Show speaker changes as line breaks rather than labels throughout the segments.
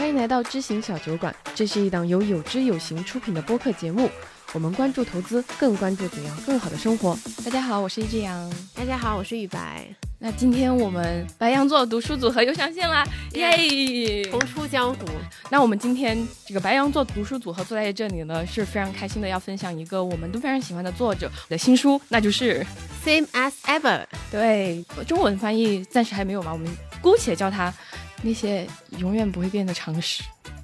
欢迎来到知行小酒馆，这是一档由有知有行出品的播客节目。我们关注投资，更关注怎样更好的生活。大家好，我是一只羊。
大家好，我是雨白。
那今天我们白羊座读书组合又上线啦，耶！
重出江湖。
那我们今天这个白羊座读书组合坐在这里呢，是非常开心的，要分享一个我们都非常喜欢的作者的新书，那就是《
Same as Ever》。
对，中文翻译暂时还没有嘛，我们姑且叫它那些永远不会变的常识。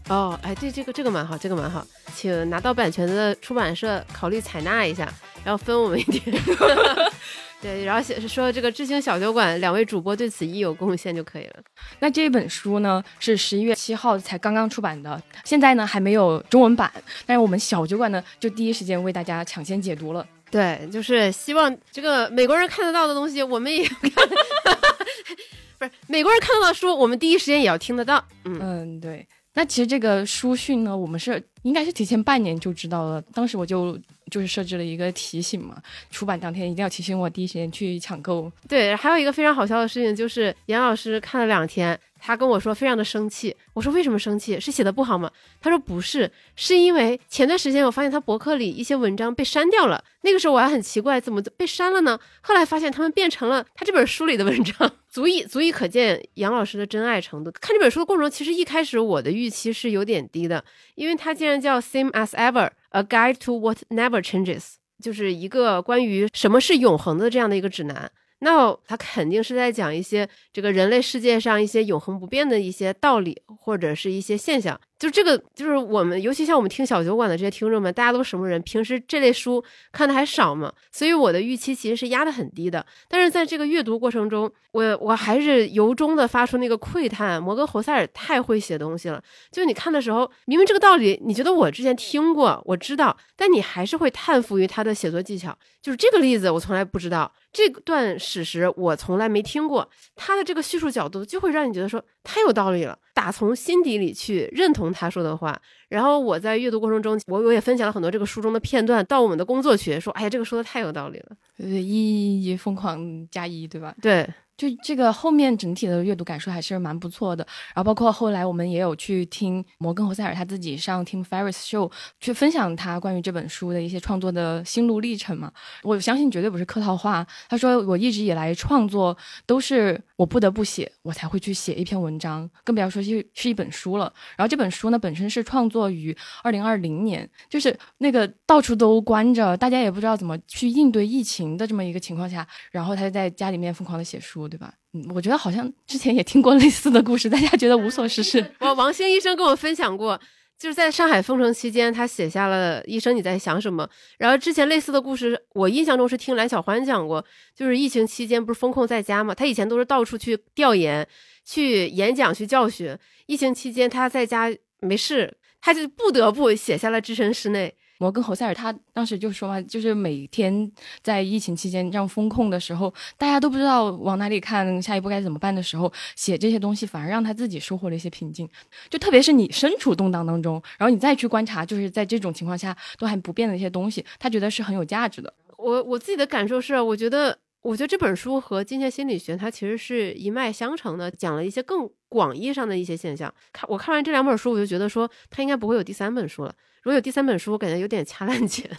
哦，哎，这，这个这个蛮好，这个蛮好，请拿到版权的出版社考虑采纳一下，然后分我们一点。对，然后写说这个知青小酒馆两位主播对此亦有贡献就可以了。
那这本书呢是十一月七号才刚刚出版的，现在呢还没有中文版，但是我们小酒馆呢就第一时间为大家抢先解读了。
对，就是希望这个美国人看得到的东西，我们也看。不是美国人看得到书，我们第一时间也要听得到。
嗯嗯，对。那其实这个书讯呢，我们是应该是提前半年就知道了。当时我就就是设置了一个提醒嘛，出版当天一定要提醒我第一时间去抢购。
对，还有一个非常好笑的事情就是严老师看了两天。他跟我说非常的生气，我说为什么生气？是写的不好吗？他说不是，是因为前段时间我发现他博客里一些文章被删掉了，那个时候我还很奇怪怎么被删了呢？后来发现他们变成了他这本书里的文章，足以足以可见杨老师的真爱程度。看这本书的过程中，其实一开始我的预期是有点低的，因为它竟然叫 Same as Ever，A Guide to What Never Changes，就是一个关于什么是永恒的这样的一个指南。那它肯定是在讲一些这个人类世界上一些永恒不变的一些道理，或者是一些现象。就这个，就是我们，尤其像我们听小酒馆的这些听众们，大家都什么人？平时这类书看的还少嘛，所以我的预期其实是压得很低的。但是在这个阅读过程中，我我还是由衷的发出那个喟叹：摩根·侯塞尔太会写东西了。就你看的时候，明明这个道理，你觉得我之前听过，我知道，但你还是会叹服于他的写作技巧。就是这个例子，我从来不知道这段史实，我从来没听过。他的这个叙述角度，就会让你觉得说太有道理了。打从心底里去认同他说的话，然后我在阅读过程中，我我也分享了很多这个书中的片段到我们的工作群，说，哎呀，这个说的太有道理了，
一一疯狂加一对吧？
对。
就这个后面整体的阅读感受还是蛮不错的，然后包括后来我们也有去听摩根·侯塞尔他自己上 Tim Ferris Show 去分享他关于这本书的一些创作的心路历程嘛，我相信绝对不是客套话。他说我一直以来创作都是我不得不写，我才会去写一篇文章，更不要说是是一本书了。然后这本书呢本身是创作于二零二零年，就是那个到处都关着，大家也不知道怎么去应对疫情的这么一个情况下，然后他就在家里面疯狂的写书。对吧？嗯，我觉得好像之前也听过类似的故事，大家觉得无所事事。
我王兴医生跟我分享过，就是在上海封城期间，他写下了“医生你在想什么”。然后之前类似的故事，我印象中是听蓝小欢讲过，就是疫情期间不是封控在家嘛，他以前都是到处去调研、去演讲、去教学。疫情期间他在家没事，他就不得不写下了《置身事内》。
摩根·侯塞尔他当时就说嘛，就是每天在疫情期间这样封控的时候，大家都不知道往哪里看，下一步该怎么办的时候，写这些东西反而让他自己收获了一些平静。就特别是你身处动荡当中，然后你再去观察，就是在这种情况下都还不变的一些东西，他觉得是很有价值的。
我我自己的感受是，我觉得。我觉得这本书和金钱心理学它其实是一脉相承的，讲了一些更广义上的一些现象。看我看完这两本书，我就觉得说它应该不会有第三本书了。如果有第三本书，我感觉有点掐烂钱。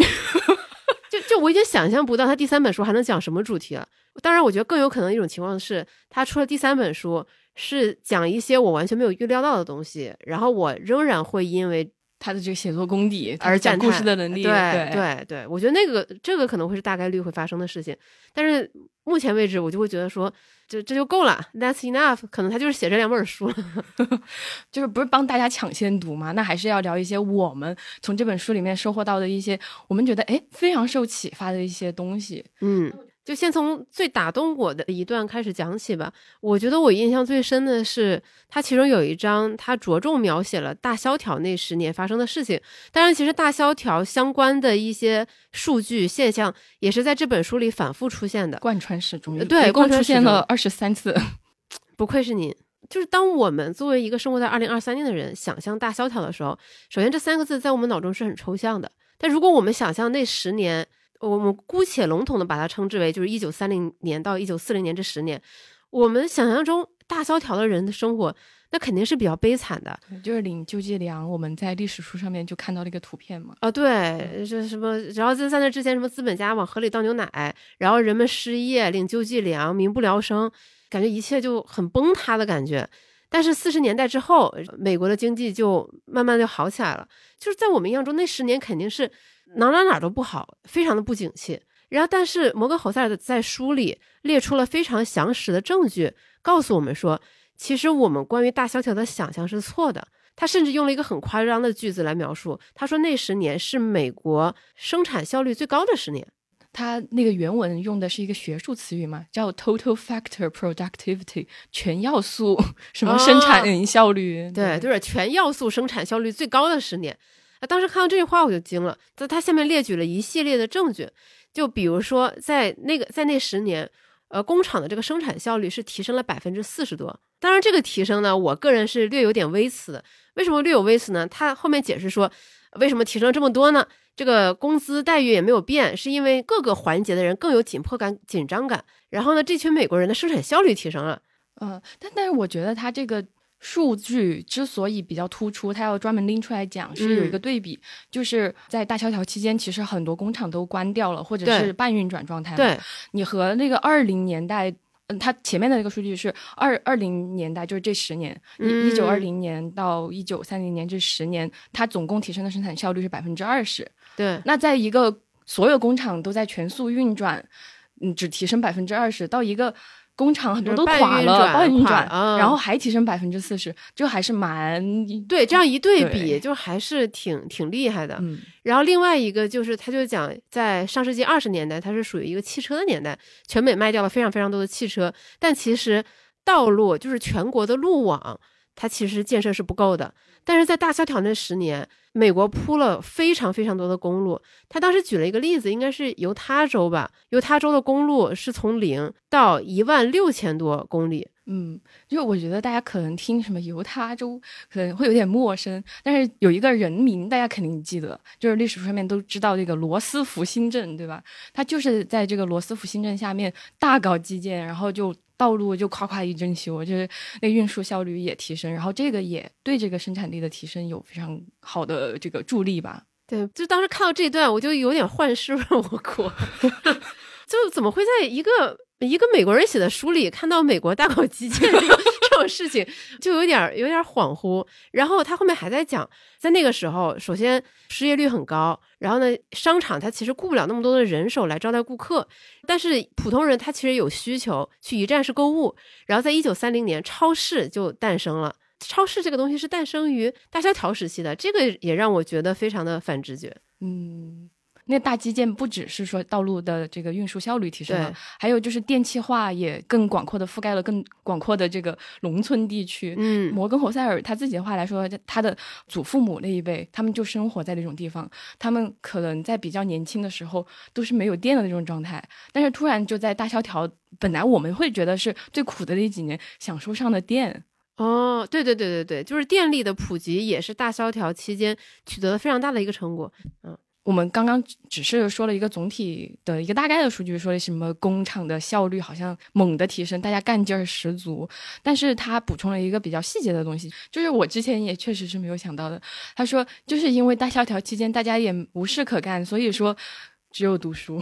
就就我已经想象不到他第三本书还能讲什么主题了。当然，我觉得更有可能一种情况是，他出了第三本书是讲一些我完全没有预料到的东西，然后我仍然会因为。
他的这个写作功底，而讲故事的能力，
对对对，我觉得那个这个可能会是大概率会发生的事情。但是目前为止，我就会觉得说，这这就够了，That's enough。可能他就是写这两本书了，
就是不是帮大家抢先读嘛？那还是要聊一些我们从这本书里面收获到的一些，我们觉得哎非常受启发的一些东西。
嗯。就先从最打动我的一段开始讲起吧。我觉得我印象最深的是，它其中有一章，它着重描写了大萧条那十年发生的事情。当然，其实大萧条相关的一些数据现象，也是在这本书里反复出现的，
贯穿始终。
对，
共出现了二十三次。
不愧是您。就是当我们作为一个生活在二零二三年的人，想象大萧条的时候，首先这三个字在我们脑中是很抽象的。但如果我们想象那十年，我们姑且笼统的把它称之为，就是一九三零年到一九四零年这十年，我们想象中大萧条的人的生活，那肯定是比较悲惨的。
就是领救济粮，我们在历史书上面就看到了一个图片嘛。
啊，对，这什么，然后在在那之前，什么资本家往河里倒牛奶，然后人们失业领救济粮，民不聊生，感觉一切就很崩塌的感觉。但是四十年代之后，美国的经济就慢慢就好起来了。就是在我们印象中，那十年肯定是哪哪哪都不好，非常的不景气。然后，但是摩根侯塞尔在书里列出了非常详实的证据，告诉我们说，其实我们关于大萧条的想象是错的。他甚至用了一个很夸张的句子来描述，他说那十年是美国生产效率最高的十年。
他那个原文用的是一个学术词语嘛，叫 total factor productivity，全要素 什么生产效率？
对，就是全要素生产效率最高的十年。啊，当时看到这句话我就惊了。在他下面列举了一系列的证据。就比如说，在那个在那十年，呃，工厂的这个生产效率是提升了百分之四十多。当然，这个提升呢，我个人是略有点微词。为什么略有微词呢？他后面解释说，为什么提升这么多呢？这个工资待遇也没有变，是因为各个环节的人更有紧迫感、紧张感。然后呢，这群美国人的生产效率提升了。
嗯，但但是我觉得他这个。数据之所以比较突出，它要专门拎出来讲，是有一个对比，就是在大萧条期间，其实很多工厂都关掉了，或者是半运转状态。
对，
你和那个二零年代，嗯，它前面的那个数据是二二零年代，就是这十年，一一九二零年到一九三零年这十年，它总共提升的生产效率是百分之二十。
对，
那在一个所有工厂都在全速运转，嗯，只提升百分之二十，到一个。工厂很多都垮了，半运转，然后还提升百分之四十，就还是蛮
对。这样一对比，就还是挺挺厉害的。然后另外一个就是，他就讲在上世纪二十年代，它是属于一个汽车的年代，全美卖掉了非常非常多的汽车，但其实道路就是全国的路网。它其实建设是不够的，但是在大萧条那十年，美国铺了非常非常多的公路。他当时举了一个例子，应该是犹他州吧，犹他州的公路是从零到一万六千多公里。
嗯，就我觉得大家可能听什么犹他州可能会有点陌生，但是有一个人名大家肯定记得，就是历史书上面都知道这个罗斯福新镇，对吧？他就是在这个罗斯福新镇下面大搞基建，然后就。道路就夸夸一阵修，就是那运输效率也提升，然后这个也对这个生产力的提升有非常好的这个助力吧。
对，就当时看到这段，我就有点幻视我国，就怎么会在一个一个美国人写的书里看到美国大搞基建这个？这种事情就有点有点恍惚，然后他后面还在讲，在那个时候，首先失业率很高，然后呢，商场它其实雇不了那么多的人手来招待顾客，但是普通人他其实有需求去一站式购物，然后在一九三零年，超市就诞生了。超市这个东西是诞生于大萧条时期的，这个也让我觉得非常的反直觉。
嗯。那大基建不只是说道路的这个运输效率提升了，还有就是电气化也更广阔的覆盖了更广阔的这个农村地区。
嗯，
摩根侯塞尔他自己的话来说，他的祖父母那一辈，他们就生活在那种地方，他们可能在比较年轻的时候都是没有电的那种状态，但是突然就在大萧条，本来我们会觉得是最苦的那几年，享受上的电。
哦，对对对对对，就是电力的普及也是大萧条期间取得了非常大的一个成果。嗯。
我们刚刚只是说了一个总体的一个大概的数据，说什么工厂的效率好像猛的提升，大家干劲儿十足。但是他补充了一个比较细节的东西，就是我之前也确实是没有想到的。他说，就是因为大萧条期间大家也无事可干，所以说。只有读书，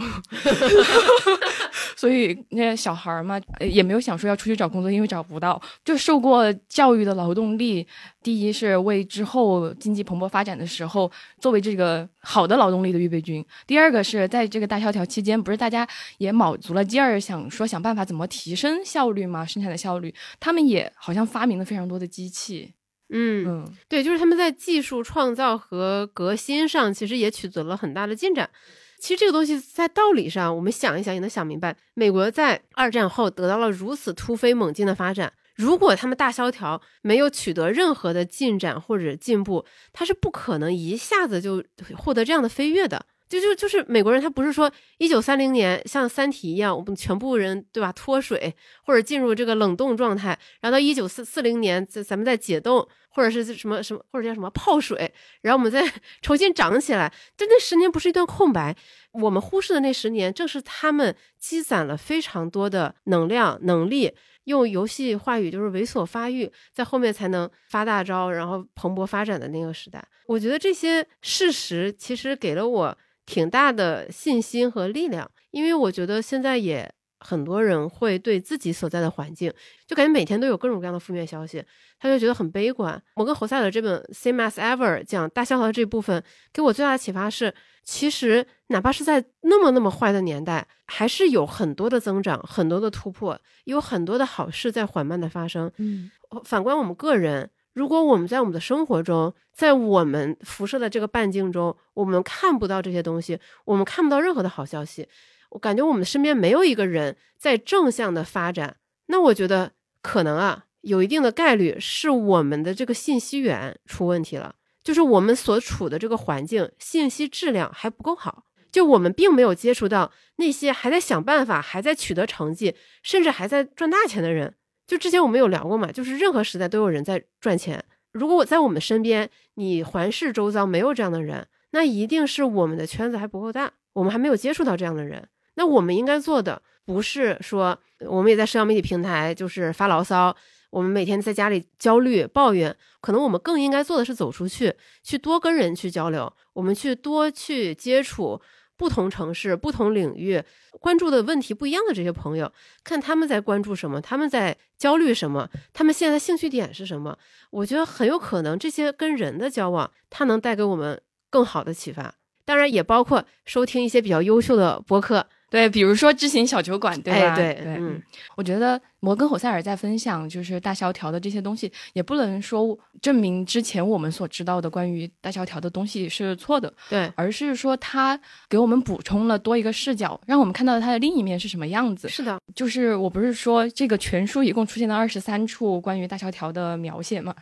所以那些小孩儿嘛，也没有想说要出去找工作，因为找不到。就受过教育的劳动力，第一是为之后经济蓬勃发展的时候作为这个好的劳动力的预备军；第二个是在这个大萧条期间，不是大家也卯足了劲儿想说想办法怎么提升效率嘛，生产的效率，他们也好像发明了非常多的机器。
嗯嗯，对，就是他们在技术创造和革新上其实也取得了很大的进展。其实这个东西在道理上，我们想一想也能想明白。美国在二战后得到了如此突飞猛进的发展，如果他们大萧条没有取得任何的进展或者进步，他是不可能一下子就获得这样的飞跃的。就就就是美国人，他不是说一九三零年像《三体》一样，我们全部人对吧脱水或者进入这个冷冻状态，然后到一九四四零年，咱咱们再解冻。或者是什么什么，或者叫什么泡水，然后我们再 重新长起来。但那十年不是一段空白，我们忽视的那十年，正是他们积攒了非常多的能量、能力，用游戏话语就是猥琐发育，在后面才能发大招，然后蓬勃发展的那个时代。我觉得这些事实其实给了我挺大的信心和力量，因为我觉得现在也。很多人会对自己所在的环境，就感觉每天都有各种各样的负面消息，他就觉得很悲观。我跟侯赛尔这本《Same as Ever》讲大萧条这部分，给我最大的启发是，其实哪怕是在那么那么坏的年代，还是有很多的增长，很多的突破，有很多的好事在缓慢的发生。
嗯，
反观我们个人，如果我们在我们的生活中，在我们辐射的这个半径中，我们看不到这些东西，我们看不到任何的好消息。我感觉我们身边没有一个人在正向的发展，那我觉得可能啊，有一定的概率是我们的这个信息源出问题了，就是我们所处的这个环境信息质量还不够好，就我们并没有接触到那些还在想办法、还在取得成绩，甚至还在赚大钱的人。就之前我们有聊过嘛，就是任何时代都有人在赚钱。如果我在我们身边，你环视周遭没有这样的人，那一定是我们的圈子还不够大，我们还没有接触到这样的人。那我们应该做的不是说，我们也在社交媒体平台就是发牢骚，我们每天在家里焦虑抱怨，可能我们更应该做的是走出去，去多跟人去交流，我们去多去接触不同城市、不同领域关注的问题不一样的这些朋友，看他们在关注什么，他们在焦虑什么，他们现在兴趣点是什么？我觉得很有可能这些跟人的交往，它能带给我们更好的启发。当然，也包括收听一些比较优秀的播客。
对，比如说知行小酒馆，对吧？
对
对，
嗯，
我觉得摩根·侯塞尔在分享就是大萧条的这些东西，也不能说证明之前我们所知道的关于大萧条的东西是错的，
对，
而是说他给我们补充了多一个视角，让我们看到它的另一面是什么样子。
是的，
就是我不是说这个全书一共出现了二十三处关于大萧条的描写嘛，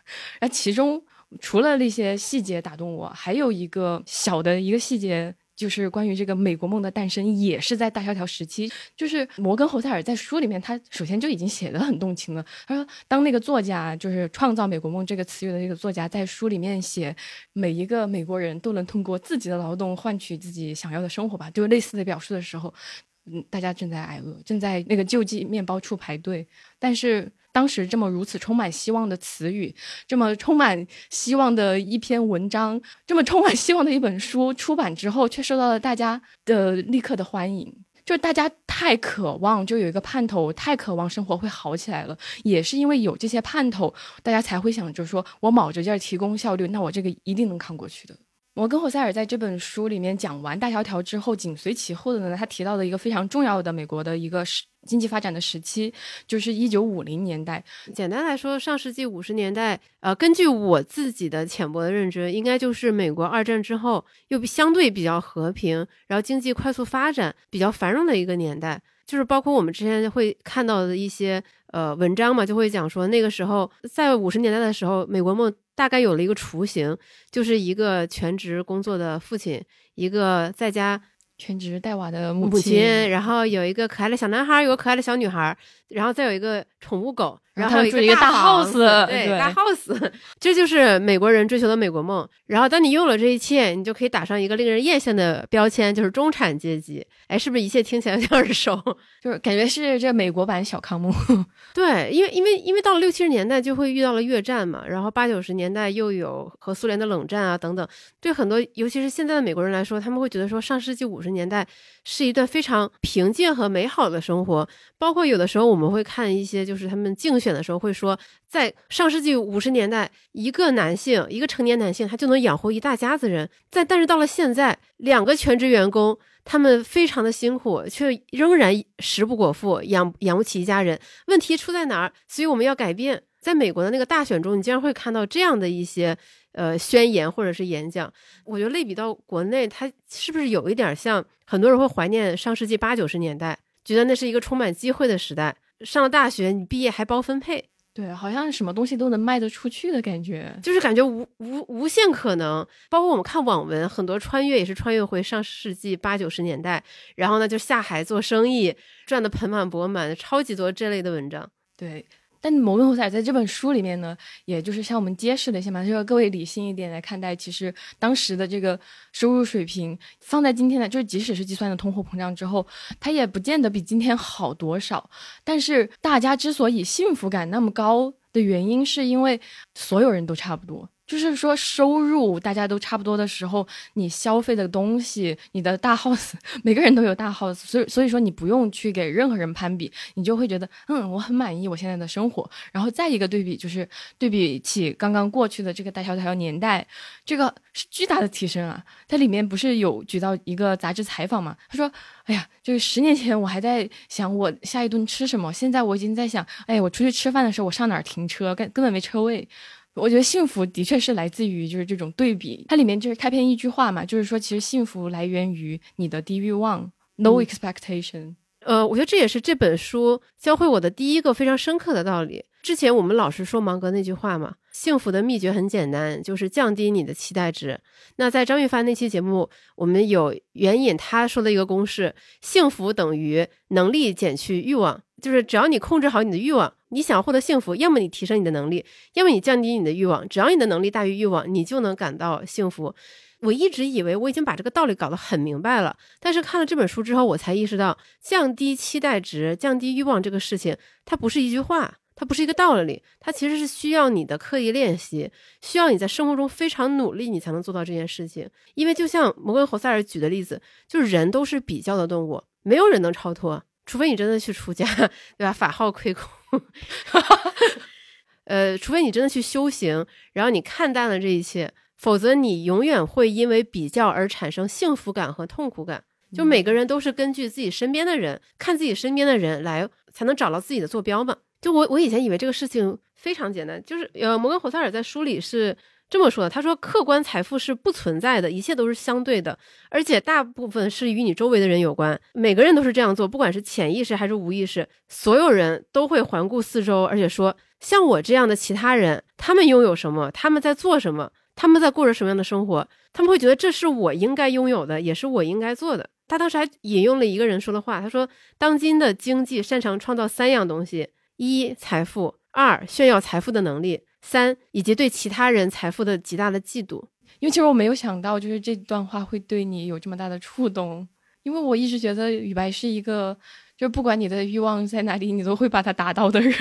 那其中除了那些细节打动我，还有一个小的一个细节。就是关于这个美国梦的诞生，也是在大萧条时期。就是摩根·侯塞尔在书里面，他首先就已经写的很动情了。他说，当那个作家，就是创造“美国梦”这个词语的那个作家，在书里面写每一个美国人都能通过自己的劳动换取自己想要的生活吧，就类似的表述的时候，嗯，大家正在挨饿，正在那个救济面包处排队，但是。当时这么如此充满希望的词语，这么充满希望的一篇文章，这么充满希望的一本书出版之后，却受到了大家的立刻的欢迎。就大家太渴望，就有一个盼头，太渴望生活会好起来了。也是因为有这些盼头，大家才会想着说，我卯着劲儿提供效率，那我这个一定能扛过去的。摩根·霍塞尔在这本书里面讲完大萧条之后，紧随其后的呢，他提到的一个非常重要的美国的一个时经济发展的时期，就是一九五零年代。
简单来说，上世纪五十年代，呃，根据我自己的浅薄的认知，应该就是美国二战之后又相对比较和平，然后经济快速发展、比较繁荣的一个年代。就是包括我们之前会看到的一些呃文章嘛，就会讲说那个时候在五十年代的时候，美国梦大概有了一个雏形，就是一个全职工作的父亲，一个在家
全职带娃的
母亲，然后有一个可爱的小男孩，有个可爱的小女孩，然后再有一个宠物狗。然后
住一个大 house，
对大 house，这就是美国人追求的美国梦。然后当你拥有了这一切，你就可以打上一个令人艳羡的标签，就是中产阶级。哎，是不是一切听起来有点耳熟？
就是感觉是这美国版小康梦。
对，因为因为因为到了六七十年代就会遇到了越战嘛，然后八九十年代又有和苏联的冷战啊等等。对很多尤其是现在的美国人来说，他们会觉得说上世纪五十年代是一段非常平静和美好的生活。包括有的时候我们我们会看一些就是他们竞。选的时候会说，在上世纪五十年代，一个男性，一个成年男性，他就能养活一大家子人。在但是到了现在，两个全职员工，他们非常的辛苦，却仍然食不果腹，养养不起一家人。问题出在哪儿？所以我们要改变。在美国的那个大选中，你经常会看到这样的一些呃宣言或者是演讲。我觉得类比到国内，它是不是有一点像很多人会怀念上世纪八九十年代，觉得那是一个充满机会的时代。上了大学，你毕业还包分配，
对，好像什么东西都能卖得出去的感觉，
就是感觉无无无限可能。包括我们看网文，很多穿越也是穿越回上世纪八九十年代，然后呢就下海做生意，赚得盆满钵满，超级多这类的文章。
对。但摩根·侯赛在这本书里面呢，也就是向我们揭示了一些嘛，就说各位理性一点来看待，其实当时的这个收入水平放在今天呢，就是即使是计算的通货膨胀之后，它也不见得比今天好多少。但是大家之所以幸福感那么高的原因，是因为所有人都差不多。就是说，收入大家都差不多的时候，你消费的东西，你的大 house，每个人都有大 house，所以所以说你不用去给任何人攀比，你就会觉得，嗯，我很满意我现在的生活。然后再一个对比，就是对比起刚刚过去的这个大萧条年代，这个是巨大的提升啊！它里面不是有举到一个杂志采访嘛？他说，哎呀，就是十年前我还在想我下一顿吃什么，现在我已经在想，哎，我出去吃饭的时候我上哪儿停车，根根本没车位。我觉得幸福的确是来自于就是这种对比，它里面就是开篇一句话嘛，就是说其实幸福来源于你的低欲望，no expectation。
呃，我觉得这也是这本书教会我的第一个非常深刻的道理。之前我们老是说芒格那句话嘛，幸福的秘诀很简单，就是降低你的期待值。那在张玉帆那期节目，我们有援引他说的一个公式：幸福等于能力减去欲望。就是只要你控制好你的欲望，你想获得幸福，要么你提升你的能力，要么你降低你的欲望。只要你的能力大于欲望，你就能感到幸福。我一直以为我已经把这个道理搞得很明白了，但是看了这本书之后，我才意识到，降低期待值、降低欲望这个事情，它不是一句话，它不是一个道理，它其实是需要你的刻意练习，需要你在生活中非常努力，你才能做到这件事情。因为就像摩根·侯塞尔举的例子，就是人都是比较的动物，没有人能超脱。除非你真的去出家，对吧？法号亏空，呃，除非你真的去修行，然后你看淡了这一切，否则你永远会因为比较而产生幸福感和痛苦感。就每个人都是根据自己身边的人，看自己身边的人来，才能找到自己的坐标嘛。就我我以前以为这个事情非常简单，就是呃，摩根·霍塞尔在书里是。这么说的，他说客观财富是不存在的，一切都是相对的，而且大部分是与你周围的人有关。每个人都是这样做，不管是潜意识还是无意识，所有人都会环顾四周，而且说像我这样的其他人，他们拥有什么，他们在做什么，他们在过着什么样的生活，他们会觉得这是我应该拥有的，也是我应该做的。他当时还引用了一个人说的话，他说：“当今的经济擅长创造三样东西：一、财富；二、炫耀财富的能力。”三以及对其他人财富的极大的嫉妒，
因为其实我没有想到，就是这段话会对你有这么大的触动。因为我一直觉得雨白是一个，就是不管你的欲望在哪里，你都会把它达到的人。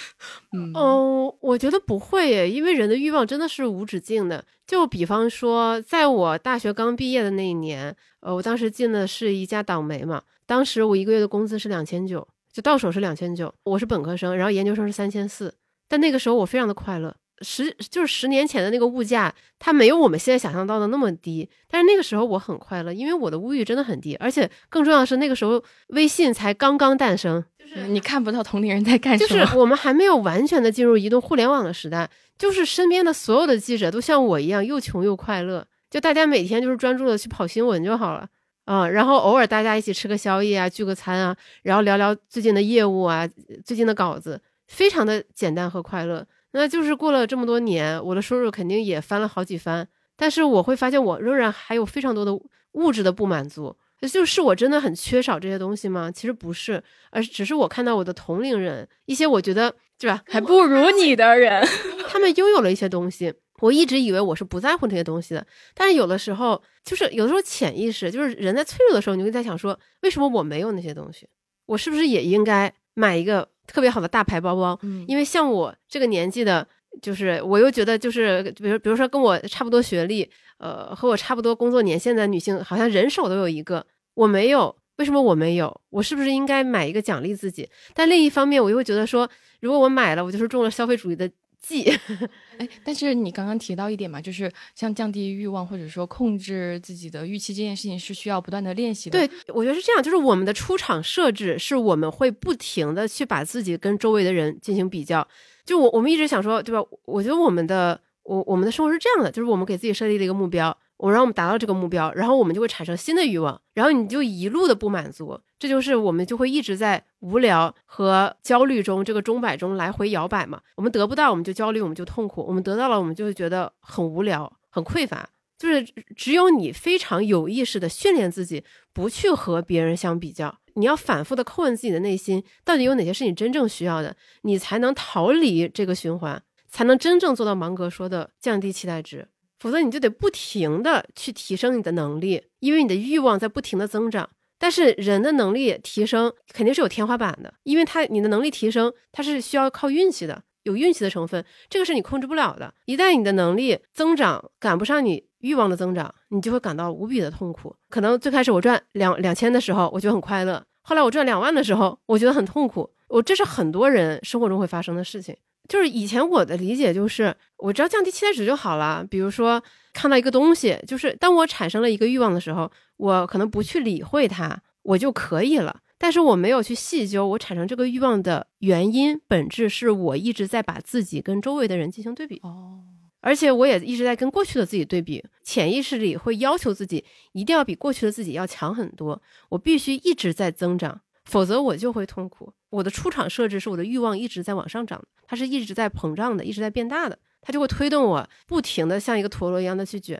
嗯，哦，我觉得不会，因为人的欲望真的是无止境的。就比方说，在我大学刚毕业的那一年，呃，我当时进的是一家党媒嘛，当时我一个月的工资是两千九，就到手是两千九。我是本科生，然后研究生是三千四。但那个时候我非常的快乐，十就是十年前的那个物价，它没有我们现在想象到的那么低。但是那个时候我很快乐，因为我的物欲真的很低，而且更重要的是那个时候微信才刚刚诞生，
就是你看不到同龄人在干
什么，就是我们还没有完全的进入移动互联网的时代，就是身边的所有的记者都像我一样又穷又快乐，就大家每天就是专注的去跑新闻就好了啊，然后偶尔大家一起吃个宵夜啊，聚个餐啊，然后聊聊最近的业务啊，最近的稿子。非常的简单和快乐，那就是过了这么多年，我的收入肯定也翻了好几番，但是我会发现我仍然还有非常多的物质的不满足，就是我真的很缺少这些东西吗？其实不是，而只是我看到我的同龄人，一些我觉得对吧，
还不如你的人，
他们拥有了一些东西，我一直以为我是不在乎这些东西的，但是有的时候，就是有的时候潜意识，就是人在脆弱的时候，你会在想说，为什么我没有那些东西？我是不是也应该买一个？特别好的大牌包包，因为像我这个年纪的，就是我又觉得，就是比如比如说跟我差不多学历，呃，和我差不多工作年限的女性，好像人手都有一个，我没有，为什么我没有？我是不是应该买一个奖励自己？但另一方面，我又会觉得说，如果我买了，我就是中了消费主义的。记，
哎，但是你刚刚提到一点嘛，就是像降低欲望或者说控制自己的预期这件事情是需要不断的练习的。
对，我觉得是这样，就是我们的出场设置是我们会不停的去把自己跟周围的人进行比较。就我我们一直想说，对吧？我觉得我们的我我们的生活是这样的，就是我们给自己设立了一个目标。我让我们达到这个目标，然后我们就会产生新的欲望，然后你就一路的不满足，这就是我们就会一直在无聊和焦虑中这个钟摆中来回摇摆嘛。我们得不到，我们就焦虑，我们就痛苦；我们得到了，我们就会觉得很无聊、很匮乏。就是只有你非常有意识的训练自己，不去和别人相比较，你要反复的叩问自己的内心，到底有哪些是你真正需要的，你才能逃离这个循环，才能真正做到芒格说的降低期待值。否则你就得不停的去提升你的能力，因为你的欲望在不停的增长。但是人的能力提升肯定是有天花板的，因为他你的能力提升，它是需要靠运气的，有运气的成分，这个是你控制不了的。一旦你的能力增长赶不上你欲望的增长，你就会感到无比的痛苦。可能最开始我赚两两千的时候，我就很快乐；后来我赚两万的时候，我觉得很痛苦。我这是很多人生活中会发生的事情。就是以前我的理解就是，我只要降低期待值就好了。比如说看到一个东西，就是当我产生了一个欲望的时候，我可能不去理会它，我就可以了。但是我没有去细究我产生这个欲望的原因本质，是我一直在把自己跟周围的人进行对比
哦，
而且我也一直在跟过去的自己对比，潜意识里会要求自己一定要比过去的自己要强很多，我必须一直在增长，否则我就会痛苦。我的出厂设置是我的欲望一直在往上涨，它是一直在膨胀的，一直在变大的，它就会推动我不停的像一个陀螺一样的去卷。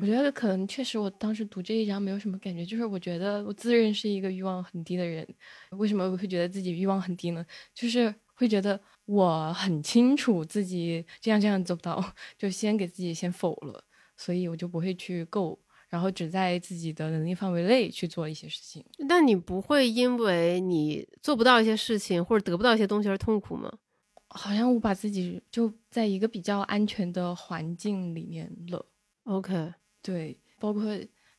我觉得可能确实，我当时读这一章没有什么感觉，就是我觉得我自认是一个欲望很低的人。为什么我会觉得自己欲望很低呢？就是会觉得我很清楚自己这样这样做不到，就先给自己先否了，所以我就不会去够。然后只在自己的能力范围内去做一些事情，
但你不会因为你做不到一些事情或者得不到一些东西而痛苦吗？
好像我把自己就在一个比较安全的环境里面了。
OK，
对，包括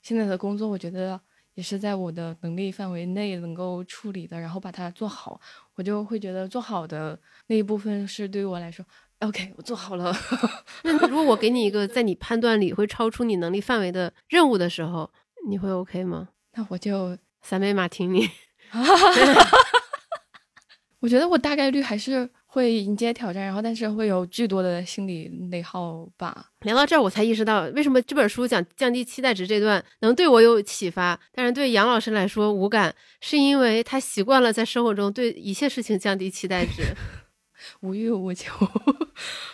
现在的工作，我觉得也是在我的能力范围内能够处理的，然后把它做好，我就会觉得做好的那一部分是对于我来说。OK，我做好了。
那如果我给你一个在你判断里会超出你能力范围的任务的时候，你会 OK 吗？
那我就
三杯马提尼。
我觉得我大概率还是会迎接挑战，然后但是会有巨多的心理内耗吧。
聊到这儿，我才意识到为什么这本书讲降低期待值这段能对我有启发，但是对杨老师来说无感，是因为他习惯了在生活中对一切事情降低期待值。
无欲无求，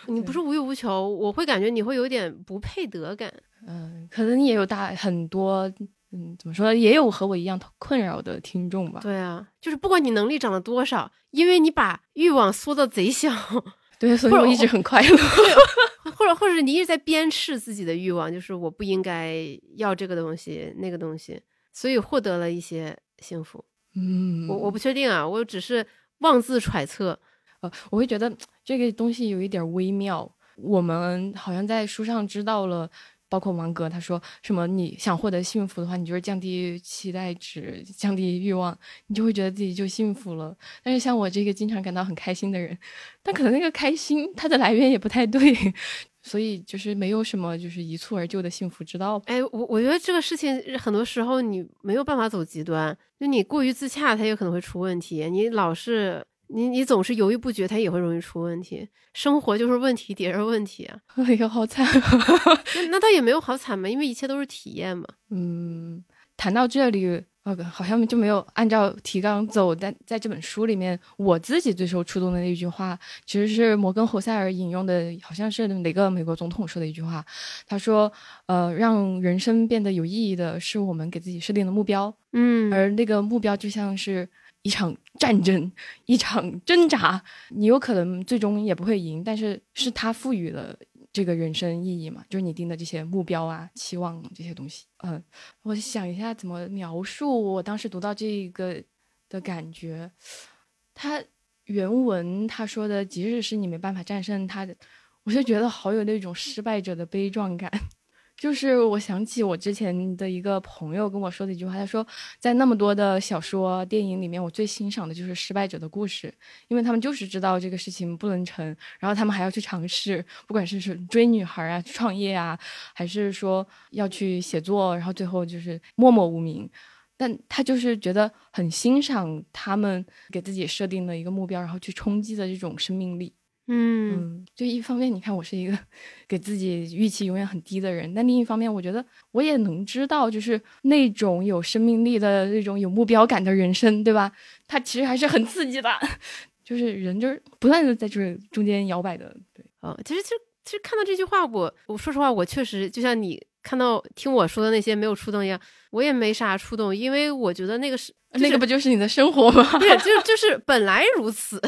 你不是无欲无求，我会感觉你会有点不配得感。
嗯，可能你也有大很多，嗯，怎么说，也有和我一样困扰的听众吧。
对啊，就是不管你能力涨了多少，因为你把欲望缩到贼小，
对，所以我一直很快乐。
或者，或者你一直在鞭笞自己的欲望，就是我不应该要这个东西，那个东西，所以获得了一些幸福。
嗯，
我我不确定啊，我只是妄自揣测。
呃，我会觉得这个东西有一点微妙。我们好像在书上知道了，包括王哥他说什么，你想获得幸福的话，你就是降低期待值，降低欲望，你就会觉得自己就幸福了。但是像我这个经常感到很开心的人，但可能那个开心它的来源也不太对，所以就是没有什么就是一蹴而就的幸福之道。
哎，我我觉得这个事情很多时候你没有办法走极端，就你过于自洽，它有可能会出问题。你老是。你你总是犹豫不决，它也会容易出问题。生活就是问题叠着问题啊！
哎呦，好惨！
那那倒也没有好惨嘛，因为一切都是体验嘛。
嗯，谈到这里，呃，好像就没有按照提纲走。但在这本书里面，我自己最受触动的那一句话，其实是摩根·侯塞尔引用的，好像是哪个美国总统说的一句话。他说：“呃，让人生变得有意义的是我们给自己设定的目标。
嗯，
而那个目标就像是……”一场战争，一场挣扎，你有可能最终也不会赢，但是是他赋予了这个人生意义嘛？就是你定的这些目标啊、期望这些东西。嗯，我想一下怎么描述我当时读到这个的感觉。他原文他说的，即使是你没办法战胜他的，我就觉得好有那种失败者的悲壮感。就是我想起我之前的一个朋友跟我说的一句话，他说，在那么多的小说、电影里面，我最欣赏的就是失败者的故事，因为他们就是知道这个事情不能成，然后他们还要去尝试，不管是是追女孩啊、创业啊，还是说要去写作，然后最后就是默默无名，但他就是觉得很欣赏他们给自己设定了一个目标，然后去冲击的这种生命力。
嗯，
就一方面，你看我是一个给自己预期永远很低的人，但另一方面，我觉得我也能知道，就是那种有生命力的那种有目标感的人生，对吧？它其实还是很刺激的，就是人就是不断的在这中间摇摆的。对，
啊，其实其实其实看到这句话，我我说实话，我确实就像你看到听我说的那些没有触动一样，我也没啥触动，因为我觉得那个是
那个不就是你的生活吗？
对，就就是本来如此，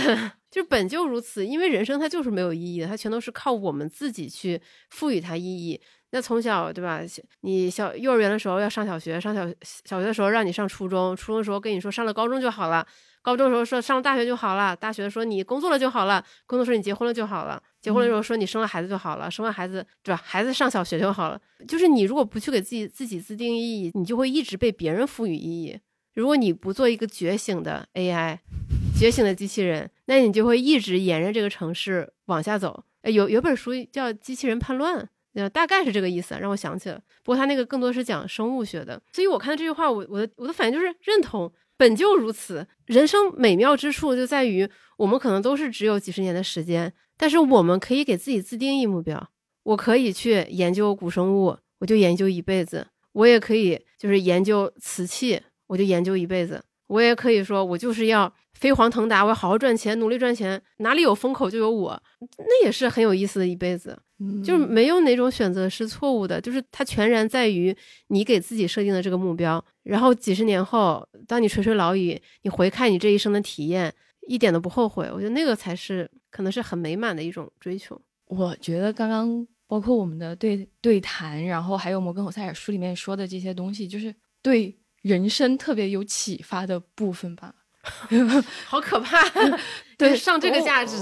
就本就如此。因为人生它就是没有意义的，它全都是靠我们自己去赋予它意义。那从小对吧？你小幼儿园的时候要上小学，上小小学的时候让你上初中，初中的时候跟你说上了高中就好了，高中的时候说上了大学就好了，大学说你工作了就好了，工作说你结婚了就好了，结婚的时候说你生了孩子就好了，生完孩子对吧？孩子上小学就好了。就是你如果不去给自己自己自定义，你就会一直被别人赋予意义。如果你不做一个觉醒的 AI，觉醒的机器人，那你就会一直沿着这个城市往下走。有有本书叫《机器人叛乱》。大概是这个意思，让我想起了。不过他那个更多是讲生物学的，所以我看到这句话，我我的我的反应就是认同，本就如此。人生美妙之处就在于，我们可能都是只有几十年的时间，但是我们可以给自己自定义目标。我可以去研究古生物，我就研究一辈子；我也可以就是研究瓷器，我就研究一辈子；我也可以说，我就是要飞黄腾达，我要好好赚钱，努力赚钱，哪里有风口就有我，那也是很有意思的一辈子。就是没有哪种选择是错误的，就是它全然在于你给自己设定的这个目标。然后几十年后，当你垂垂老矣，你回看你这一生的体验，一点都不后悔。我觉得那个才是可能是很美满的一种追求。
我觉得刚刚包括我们的对对谈，然后还有摩根·侯塞尔书里面说的这些东西，就是对人生特别有启发的部分吧。
好可怕！
对，
上这个价值。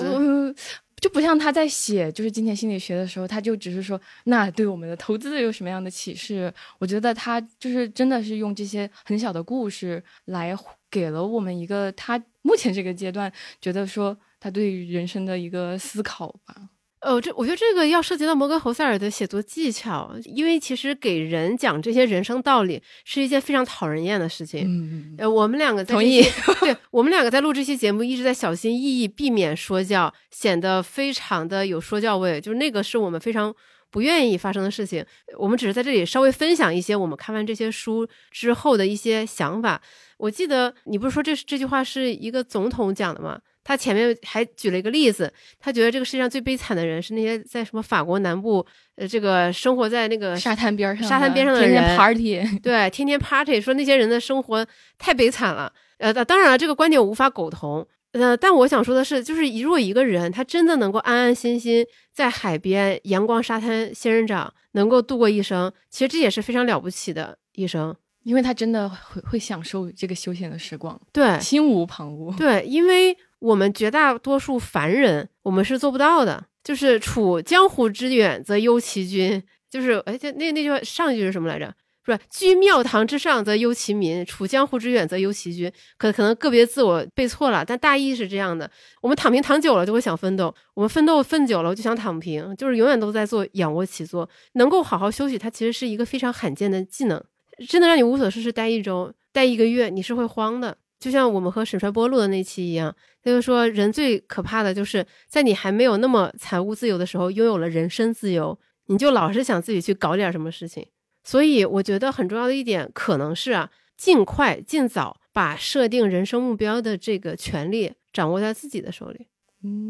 就不像他在写就是金钱心理学的时候，他就只是说那对我们的投资有什么样的启示？我觉得他就是真的是用这些很小的故事来给了我们一个他目前这个阶段觉得说他对人生的一个思考吧。
呃，这我觉得这个要涉及到摩根·侯塞尔的写作技巧，因为其实给人讲这些人生道理是一件非常讨人厌的事情。
嗯
呃，我们两个
同意，
对我们两个在录这期节目一直在小心翼翼避免说教，显得非常的有说教味，就是那个是我们非常不愿意发生的事情。我们只是在这里稍微分享一些我们看完这些书之后的一些想法。我记得你不是说这是这句话是一个总统讲的吗？他前面还举了一个例子，他觉得这个世界上最悲惨的人是那些在什么法国南部，呃，这个生活在那个
沙滩边上、
沙滩边上的
人，天天 party，
对，天天 party，说那些人的生活太悲惨了。呃，当然了，这个观点我无法苟同。呃，但我想说的是，就是如果一个人他真的能够安安心心在海边阳光沙滩仙人掌能够度过一生，其实这也是非常了不起的一生，
因为他真的会会享受这个休闲的时光，
对，
心无旁骛，
对，因为。我们绝大多数凡人，我们是做不到的。就是处江湖之远则忧其君，就是哎，这那那句话上一句是什么来着？是吧？居庙堂之上则忧其民，处江湖之远则忧其君。可可能个别字我背错了，但大意是这样的。我们躺平躺久了就会想奋斗，我们奋斗奋久了就想躺平，就是永远都在做仰卧起坐。能够好好休息，它其实是一个非常罕见的技能。真的让你无所事事待一周、待一个月，你是会慌的。就像我们和沈帅波录的那期一样，他就说，人最可怕的就是在你还没有那么财务自由的时候，拥有了人身自由，你就老是想自己去搞点什么事情。所以我觉得很重要的一点，可能是啊，尽快尽早把设定人生目标的这个权利掌握在自己的手里，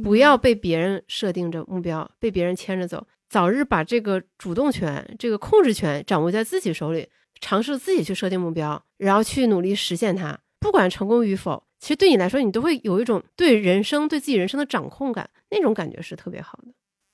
不要被别人设定着目标，被别人牵着走，早日把这个主动权、这个控制权掌握在自己手里，尝试自己去设定目标，然后去努力实现它。不管成功与否，其实对你来说，你都会有一种对人生、对自己人生的掌控感，那种感觉是特别好的。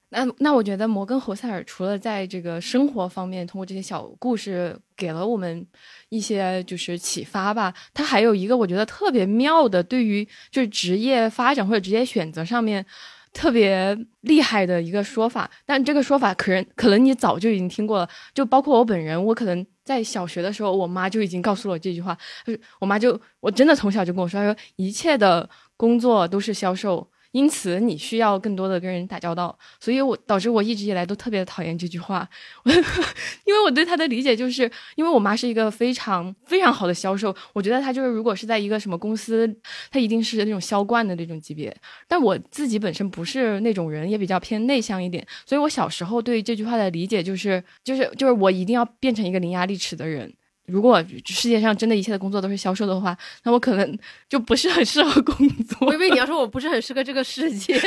那那我觉得摩根·侯塞尔除了在这个生活方面通过这些小故事给了我们一些就是启发吧，他还有一个我觉得特别妙的，对于就是职业发展或者职业选择上面。特别厉害的一个说法，但这个说法可能可能你早就已经听过了，就包括我本人，我可能在小学的时候，我妈就已经告诉了我这句话，就是我妈就我真的从小就跟我说，她说一切的工作都是销售。因此，你需要更多的跟人打交道，所以我导致我一直以来都特别讨厌这句话，因为我对他的理解就是，因为我妈是一个非常非常好的销售，我觉得她就是如果是在一个什么公司，她一定是那种销冠的那种级别。但我自己本身不是那种人，也比较偏内向一点，所以我小时候对这句话的理解就是，就是就是我一定要变成一个伶牙俐齿的人。如果世界上真的一切的工作都是销售的话，那我可能就不是很适合工作。
我以为你要说我不是很适合这个世界，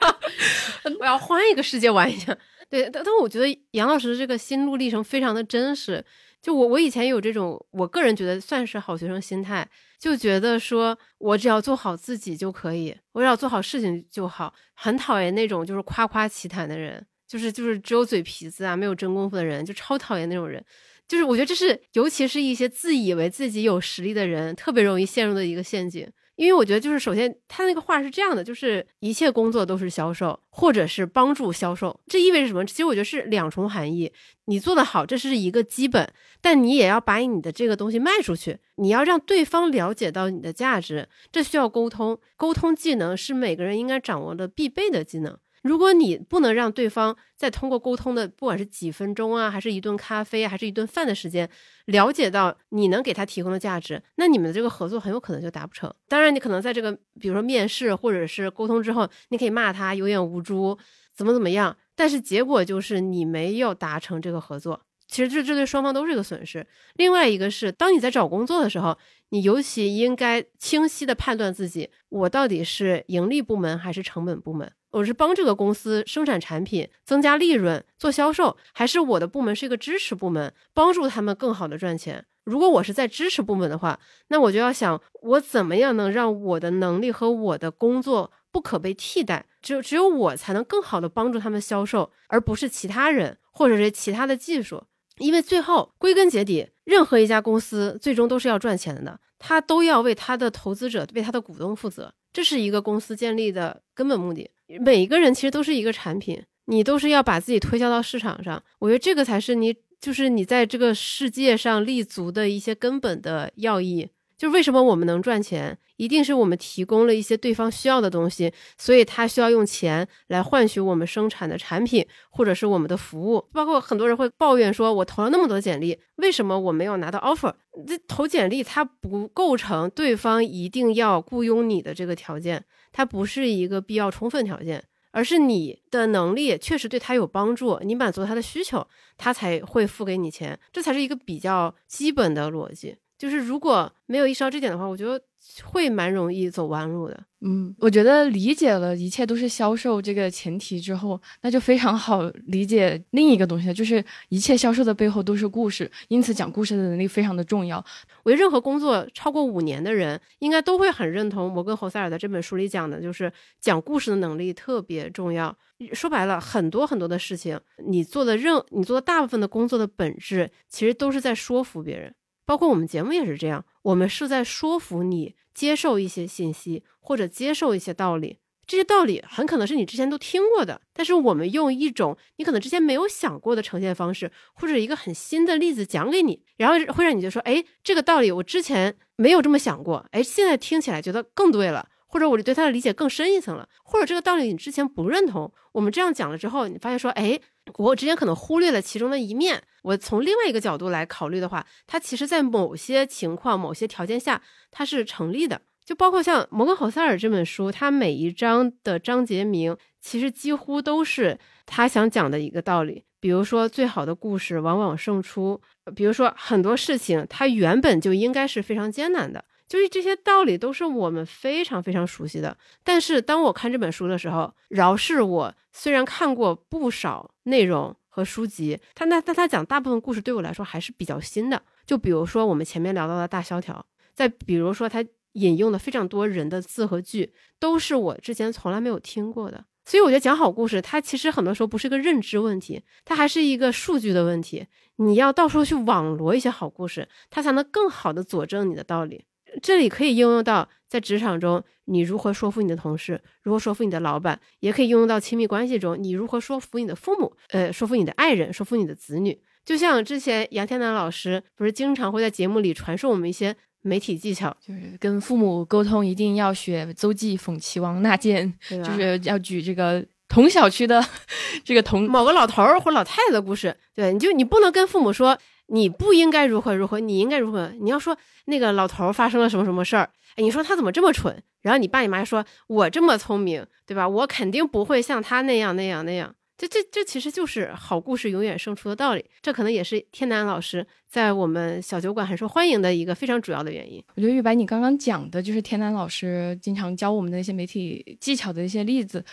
我要换一个世界玩一下。对，但但我觉得杨老师的这个心路历程非常的真实。就我我以前有这种，我个人觉得算是好学生心态，就觉得说我只要做好自己就可以，我只要做好事情就好。很讨厌那种就是夸夸其谈的人，就是就是只有嘴皮子啊，没有真功夫的人，就超讨厌那种人。就是我觉得这是，尤其是一些自以为自己有实力的人，特别容易陷入的一个陷阱。因为我觉得，就是首先他那个话是这样的，就是一切工作都是销售，或者是帮助销售。这意味着什么？其实我觉得是两重含义。你做得好，这是一个基本，但你也要把你的这个东西卖出去，你要让对方了解到你的价值，这需要沟通。沟通技能是每个人应该掌握的必备的技能。如果你不能让对方再通过沟通的，不管是几分钟啊，还是一顿咖啡，还是一顿饭的时间，了解到你能给他提供的价值，那你们的这个合作很有可能就达不成。当然，你可能在这个比如说面试或者是沟通之后，你可以骂他有眼无珠，怎么怎么样，但是结果就是你没有达成这个合作。其实这这对双方都是一个损失。另外一个是，当你在找工作的时候，你尤其应该清晰的判断自己，我到底是盈利部门还是成本部门。我是帮这个公司生产产品、增加利润、做销售，还是我的部门是一个支持部门，帮助他们更好的赚钱？如果我是在支持部门的话，那我就要想，我怎么样能让我的能力和我的工作不可被替代？只有只有我才能更好的帮助他们销售，而不是其他人或者是其他的技术。因为最后归根结底，任何一家公司最终都是要赚钱的，他都要为他的投资者、为他的股东负责，这是一个公司建立的根本目的。每一个人其实都是一个产品，你都是要把自己推销到市场上。我觉得这个才是你，就是你在这个世界上立足的一些根本的要义。就是为什么我们能赚钱，一定是我们提供了一些对方需要的东西，所以他需要用钱来换取我们生产的产品或者是我们的服务。包括很多人会抱怨说，我投了那么多简历，为什么我没有拿到 offer？这投简历它不构成对方一定要雇佣你的这个条件，它不是一个必要充分条件，而是你的能力确实对他有帮助，你满足他的需求，他才会付给你钱，这才是一个比较基本的逻辑。就是如果没有意识到这点的话，我觉得会蛮容易走弯路的。
嗯，我觉得理解了一切都是销售这个前提之后，那就非常好理解另一个东西，就是一切销售的背后都是故事，因此讲故事的能力非常的重要。
我觉得任何工作超过五年的人，应该都会很认同摩根·侯塞尔的这本书里讲的，就是讲故事的能力特别重要。说白了，很多很多的事情，你做的任你做的大部分的工作的本质，其实都是在说服别人。包括我们节目也是这样，我们是在说服你接受一些信息或者接受一些道理。这些道理很可能是你之前都听过的，但是我们用一种你可能之前没有想过的呈现方式，或者一个很新的例子讲给你，然后会让你就说：“哎，这个道理我之前没有这么想过，哎，现在听起来觉得更对了。”或者我对他的理解更深一层了，或者这个道理你之前不认同，我们这样讲了之后，你发现说，哎，我之前可能忽略了其中的一面，我从另外一个角度来考虑的话，它其实在某些情况、某些条件下，它是成立的。就包括像摩根·侯塞尔这本书，它每一章的章节名，其实几乎都是他想讲的一个道理。比如说，最好的故事往往胜出；比如说，很多事情它原本就应该是非常艰难的。就是这些道理都是我们非常非常熟悉的，但是当我看这本书的时候，饶是我虽然看过不少内容和书籍，他那但他讲大部分故事对我来说还是比较新的。就比如说我们前面聊到的大萧条，再比如说他引用的非常多人的字和句，都是我之前从来没有听过的。所以我觉得讲好故事，它其实很多时候不是个认知问题，它还是一个数据的问题。你要到处去网罗一些好故事，它才能更好的佐证你的道理。这里可以应用到在职场中，你如何说服你的同事，如何说服你的老板，也可以应用到亲密关系中，你如何说服你的父母，呃，说服你的爱人，说服你的子女。就像之前杨天南老师不是经常会在节目里传授我们一些媒体技巧，
就是跟父母沟通一定要学邹忌讽齐王纳谏，就是要举这个同小区的 这个同
某个老头儿或老太太的故事。对，你就你不能跟父母说。你不应该如何如何，你应该如何？你要说那个老头发生了什么什么事儿？哎，你说他怎么这么蠢？然后你爸你妈说，我这么聪明，对吧？我肯定不会像他那样那样那样。这这这其实就是好故事永远胜出的道理。这可能也是天南老师在我们小酒馆很受欢迎的一个非常主要的原因。
我觉得玉白你刚刚讲的就是天南老师经常教我们的一些媒体技巧的一些例子。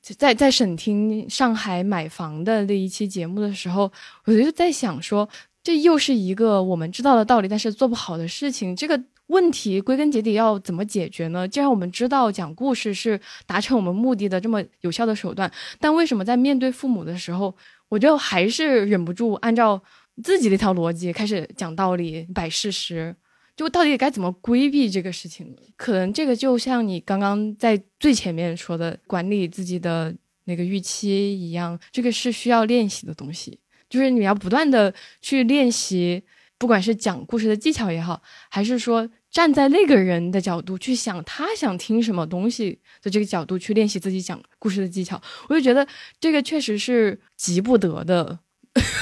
在在审听上海买房的那一期节目的时候，我就在想说。这又是一个我们知道的道理，但是做不好的事情。这个问题归根结底要怎么解决呢？既然我们知道讲故事是达成我们目的的这么有效的手段，但为什么在面对父母的时候，我就还是忍不住按照自己的一条逻辑开始讲道理、摆事实？就到底该怎么规避这个事情？可能这个就像你刚刚在最前面说的，管理自己的那个预期一样，这个是需要练习的东西。就是你要不断的去练习，不管是讲故事的技巧也好，还是说站在那个人的角度去想他想听什么东西的这个角度去练习自己讲故事的技巧，我就觉得这个确实是急不得的。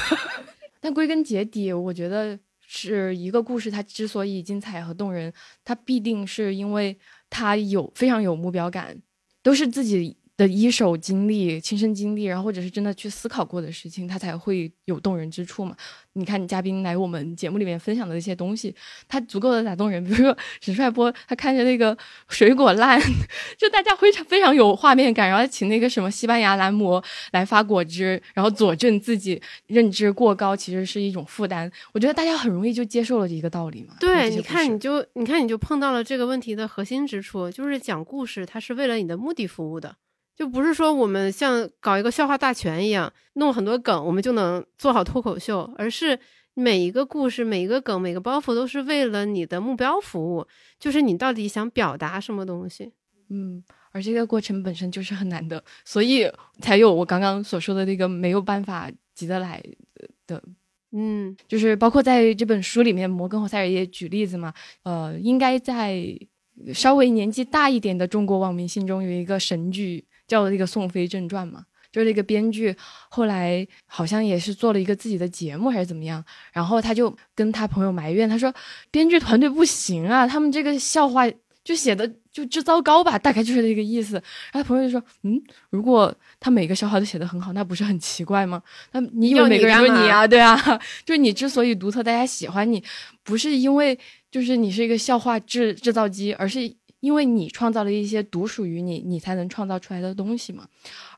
但归根结底，我觉得。是一个故事，它之所以精彩和动人，它必定是因为它有非常有目标感，都是自己。的一手经历、亲身经历，然后或者是真的去思考过的事情，他才会有动人之处嘛。你看，嘉宾来我们节目里面分享的一些东西，他足够的打动人。比如说沈帅波，他看着那个水果烂，就大家非常非常有画面感，然后请那个什么西班牙蓝魔来发果汁，然后佐证自己认知过高其实是一种负担。我觉得大家很容易就接受了一个道理嘛。
对，你看你就你看你就碰到了这个问题的核心之处，就是讲故事它是为了你的目的服务的。就不是说我们像搞一个笑话大全一样，弄很多梗，我们就能做好脱口秀，而是每一个故事、每一个梗、每个包袱都是为了你的目标服务，就是你到底想表达什么东西。
嗯，而这个过程本身就是很难的，所以才有我刚刚所说的那个没有办法急得来的。
嗯，
就是包括在这本书里面，摩根和塞尔也举例子嘛，呃，应该在稍微年纪大一点的中国网民心中有一个神剧。叫那个《宋飞正传》嘛，就是那个编剧后来好像也是做了一个自己的节目还是怎么样，然后他就跟他朋友埋怨，他说编剧团队不行啊，他们这个笑话就写的就就糟糕吧，大概就是这个意思。然后朋友就说，嗯，如果他每个笑话都写的很好，那不是很奇怪吗？那你以为每个人都你啊？对啊，就是你之所以独特，大家喜欢你，不是因为就是你是一个笑话制制造机，而是。因为你创造了一些独属于你，你才能创造出来的东西嘛，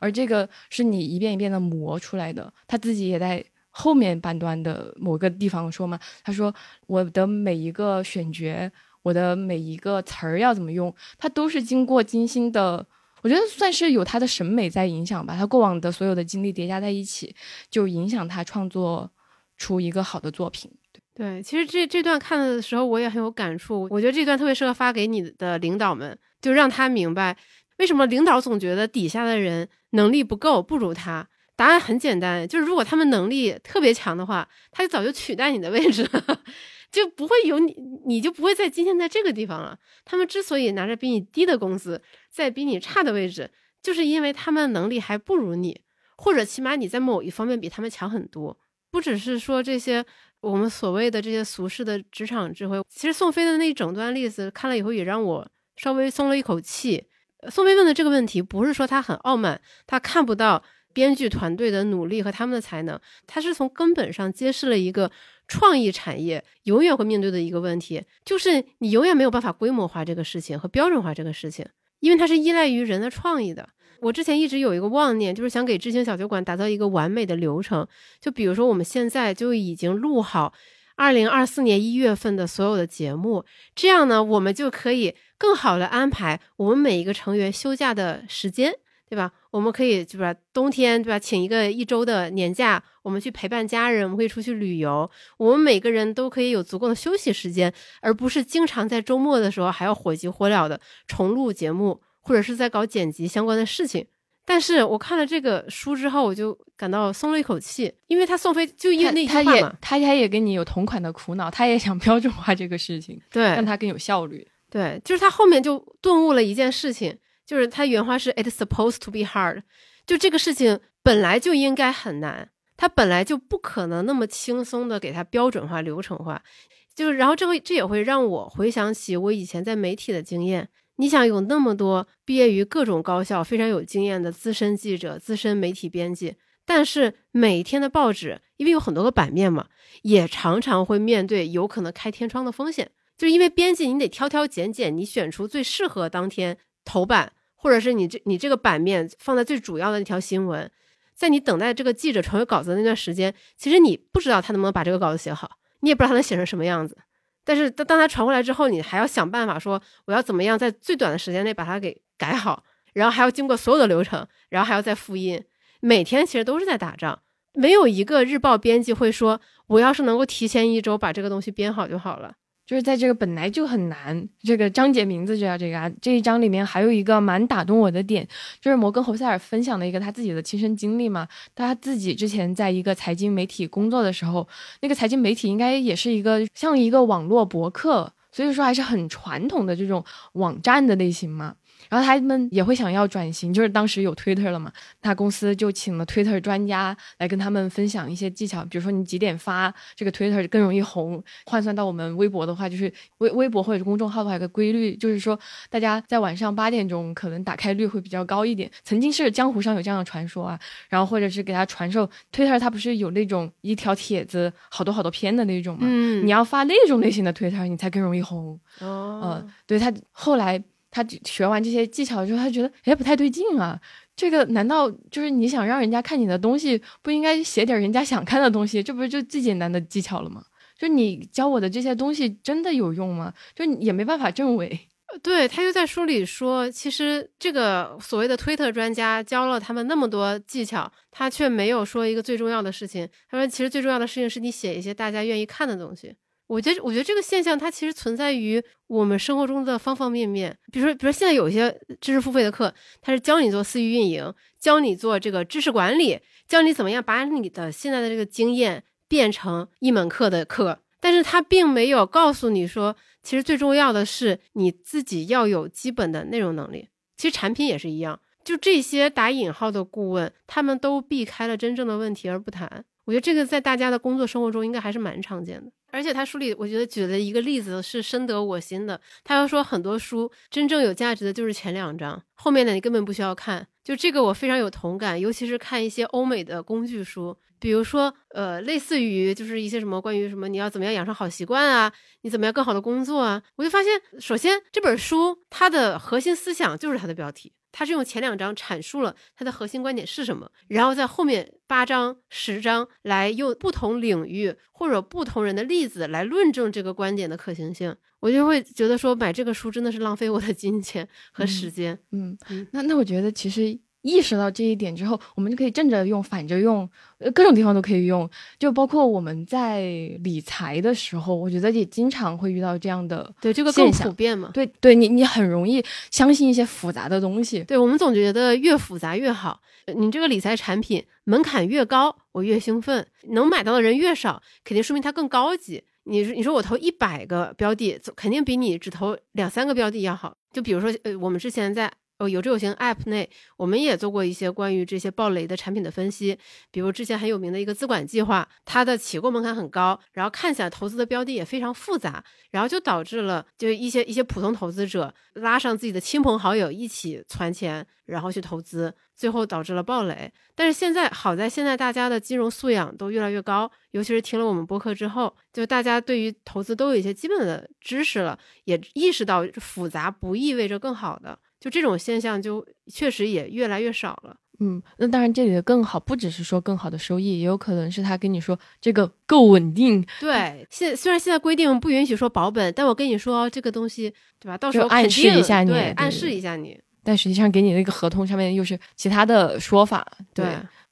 而这个是你一遍一遍的磨出来的。他自己也在后面半段的某个地方说嘛，他说我的每一个选角，我的每一个词儿要怎么用，他都是经过精心的，我觉得算是有他的审美在影响吧。他过往的所有的经历叠加在一起，就影响他创作出一个好的作品。
对，其实这这段看的时候，我也很有感触。我觉得这段特别适合发给你的领导们，就让他明白为什么领导总觉得底下的人能力不够，不如他。答案很简单，就是如果他们能力特别强的话，他就早就取代你的位置了，就不会有你，你就不会在今天在这个地方了。他们之所以拿着比你低的工资，在比你差的位置，就是因为他们能力还不如你，或者起码你在某一方面比他们强很多。不只是说这些。我们所谓的这些俗世的职场智慧，其实宋飞的那一整段例子看了以后，也让我稍微松了一口气。宋飞问的这个问题，不是说他很傲慢，他看不到编剧团队的努力和他们的才能，他是从根本上揭示了一个创意产业永远会面对的一个问题，就是你永远没有办法规模化这个事情和标准化这个事情，因为它是依赖于人的创意的。我之前一直有一个妄念，就是想给知行小酒馆打造一个完美的流程。就比如说，我们现在就已经录好二零二四年一月份的所有的节目，这样呢，我们就可以更好的安排我们每一个成员休假的时间，对吧？我们可以对吧？冬天对吧？请一个一周的年假，我们去陪伴家人，我们可以出去旅游，我们每个人都可以有足够的休息时间，而不是经常在周末的时候还要火急火燎的重录节目。或者是在搞剪辑相关的事情，但是我看了这个书之后，我就感到松了一口气，因为他宋飞就因为那句话
嘛，他也他他也跟你有同款的苦恼，他也想标准化这个事情，
对，
让他更有效率。
对，就是他后面就顿悟了一件事情，就是他原话是 "It's supposed to be hard"，就这个事情本来就应该很难，他本来就不可能那么轻松的给他标准化、流程化，就是然后这会这也会让我回想起我以前在媒体的经验。你想有那么多毕业于各种高校、非常有经验的资深记者、资深媒体编辑，但是每天的报纸，因为有很多个版面嘛，也常常会面对有可能开天窗的风险。就是因为编辑，你得挑挑拣拣，你选出最适合当天头版，或者是你这你这个版面放在最主要的那条新闻，在你等待这个记者传回稿子的那段时间，其实你不知道他能不能把这个稿子写好，你也不知道他能写成什么样子。但是当当他传过来之后，你还要想办法说我要怎么样在最短的时间内把它给改好，然后还要经过所有的流程，然后还要再复印。每天其实都是在打仗，没有一个日报编辑会说我要是能够提前一周把这个东西编好就好了。
就是在这个本来就很难，这个章节名字就叫这个啊。这一章里面还有一个蛮打动我的点，就是摩根侯塞尔分享的一个他自己的亲身经历嘛。他自己之前在一个财经媒体工作的时候，那个财经媒体应该也是一个像一个网络博客，所以说还是很传统的这种网站的类型嘛。然后他们也会想要转型，就是当时有 Twitter 了嘛，他公司就请了 Twitter 专家来跟他们分享一些技巧，比如说你几点发这个 Twitter 更容易红，换算到我们微博的话，就是微微博或者公众号的话，有个规律，就是说大家在晚上八点钟可能打开率会比较高一点。曾经是江湖上有这样的传说啊，然后或者是给他传授 Twitter，它不是有那种一条帖子好多好多篇的那种嘛，嗯，你要发那种类型的 Twitter，你才更容易红。哦，嗯，对他后来。他学完这些技巧之后，他觉得哎不太对劲啊，这个难道就是你想让人家看你的东西，不应该写点人家想看的东西？这不是就最简单的技巧了吗？就你教我的这些东西真的有用吗？就也没办法证伪。
对他就在书里说，其实这个所谓的推特专家教了他们那么多技巧，他却没有说一个最重要的事情。他说，其实最重要的事情是你写一些大家愿意看的东西。我觉得，我觉得这个现象它其实存在于我们生活中的方方面面。比如说，比如说现在有一些知识付费的课，它是教你做私域运营，教你做这个知识管理，教你怎么样把你的现在的这个经验变成一门课的课。但是它并没有告诉你说，其实最重要的是你自己要有基本的内容能力。其实产品也是一样，就这些打引号的顾问，他们都避开了真正的问题而不谈。我觉得这个在大家的工作生活中应该还是蛮常见的。而且他书里，我觉得举的一个例子是深得我心的。他要说很多书真正有价值的就是前两章，后面的你根本不需要看。就这个我非常有同感，尤其是看一些欧美的工具书，比如说呃，类似于就是一些什么关于什么你要怎么样养成好习惯啊，你怎么样更好的工作啊，我就发现，首先这本书它的核心思想就是它的标题。他是用前两章阐述了他的核心观点是什么，然后在后面八章、十章来用不同领域或者不同人的例子来论证这个观点的可行性。我就会觉得说买这个书真的是浪费我的金钱和时间。
嗯，那那我觉得其实。意识到这一点之后，我们就可以正着用、反着用，呃，各种地方都可以用。就包括我们在理财的时候，我觉得也经常会遇到这样的
对这个更普遍嘛。
对，对你你很容易相信一些复杂的东西。
对我们总觉得越复杂越好。你这个理财产品门槛越高，我越兴奋；能买到的人越少，肯定说明它更高级。你你说我投一百个标的，肯定比你只投两三个标的要好。就比如说，呃，我们之前在。哦，有志有行 App 内，我们也做过一些关于这些暴雷的产品的分析。比如之前很有名的一个资管计划，它的起购门槛很高，然后看起来投资的标的也非常复杂，然后就导致了就一些一些普通投资者拉上自己的亲朋好友一起攒钱，然后去投资，最后导致了暴雷。但是现在好在现在大家的金融素养都越来越高，尤其是听了我们播客之后，就大家对于投资都有一些基本的知识了，也意识到复杂不意味着更好的。就这种现象，就确实也越来越少了。
嗯，那当然，这里的更好不只是说更好的收益，也有可能是他跟你说这个够稳定。
对，现虽然现在规定不允许说保本，但我跟你说这个东西，对吧？到时候
暗示一下你，
对，暗示一下你。
但实际上给你那个合同上面又是其他的说法。对，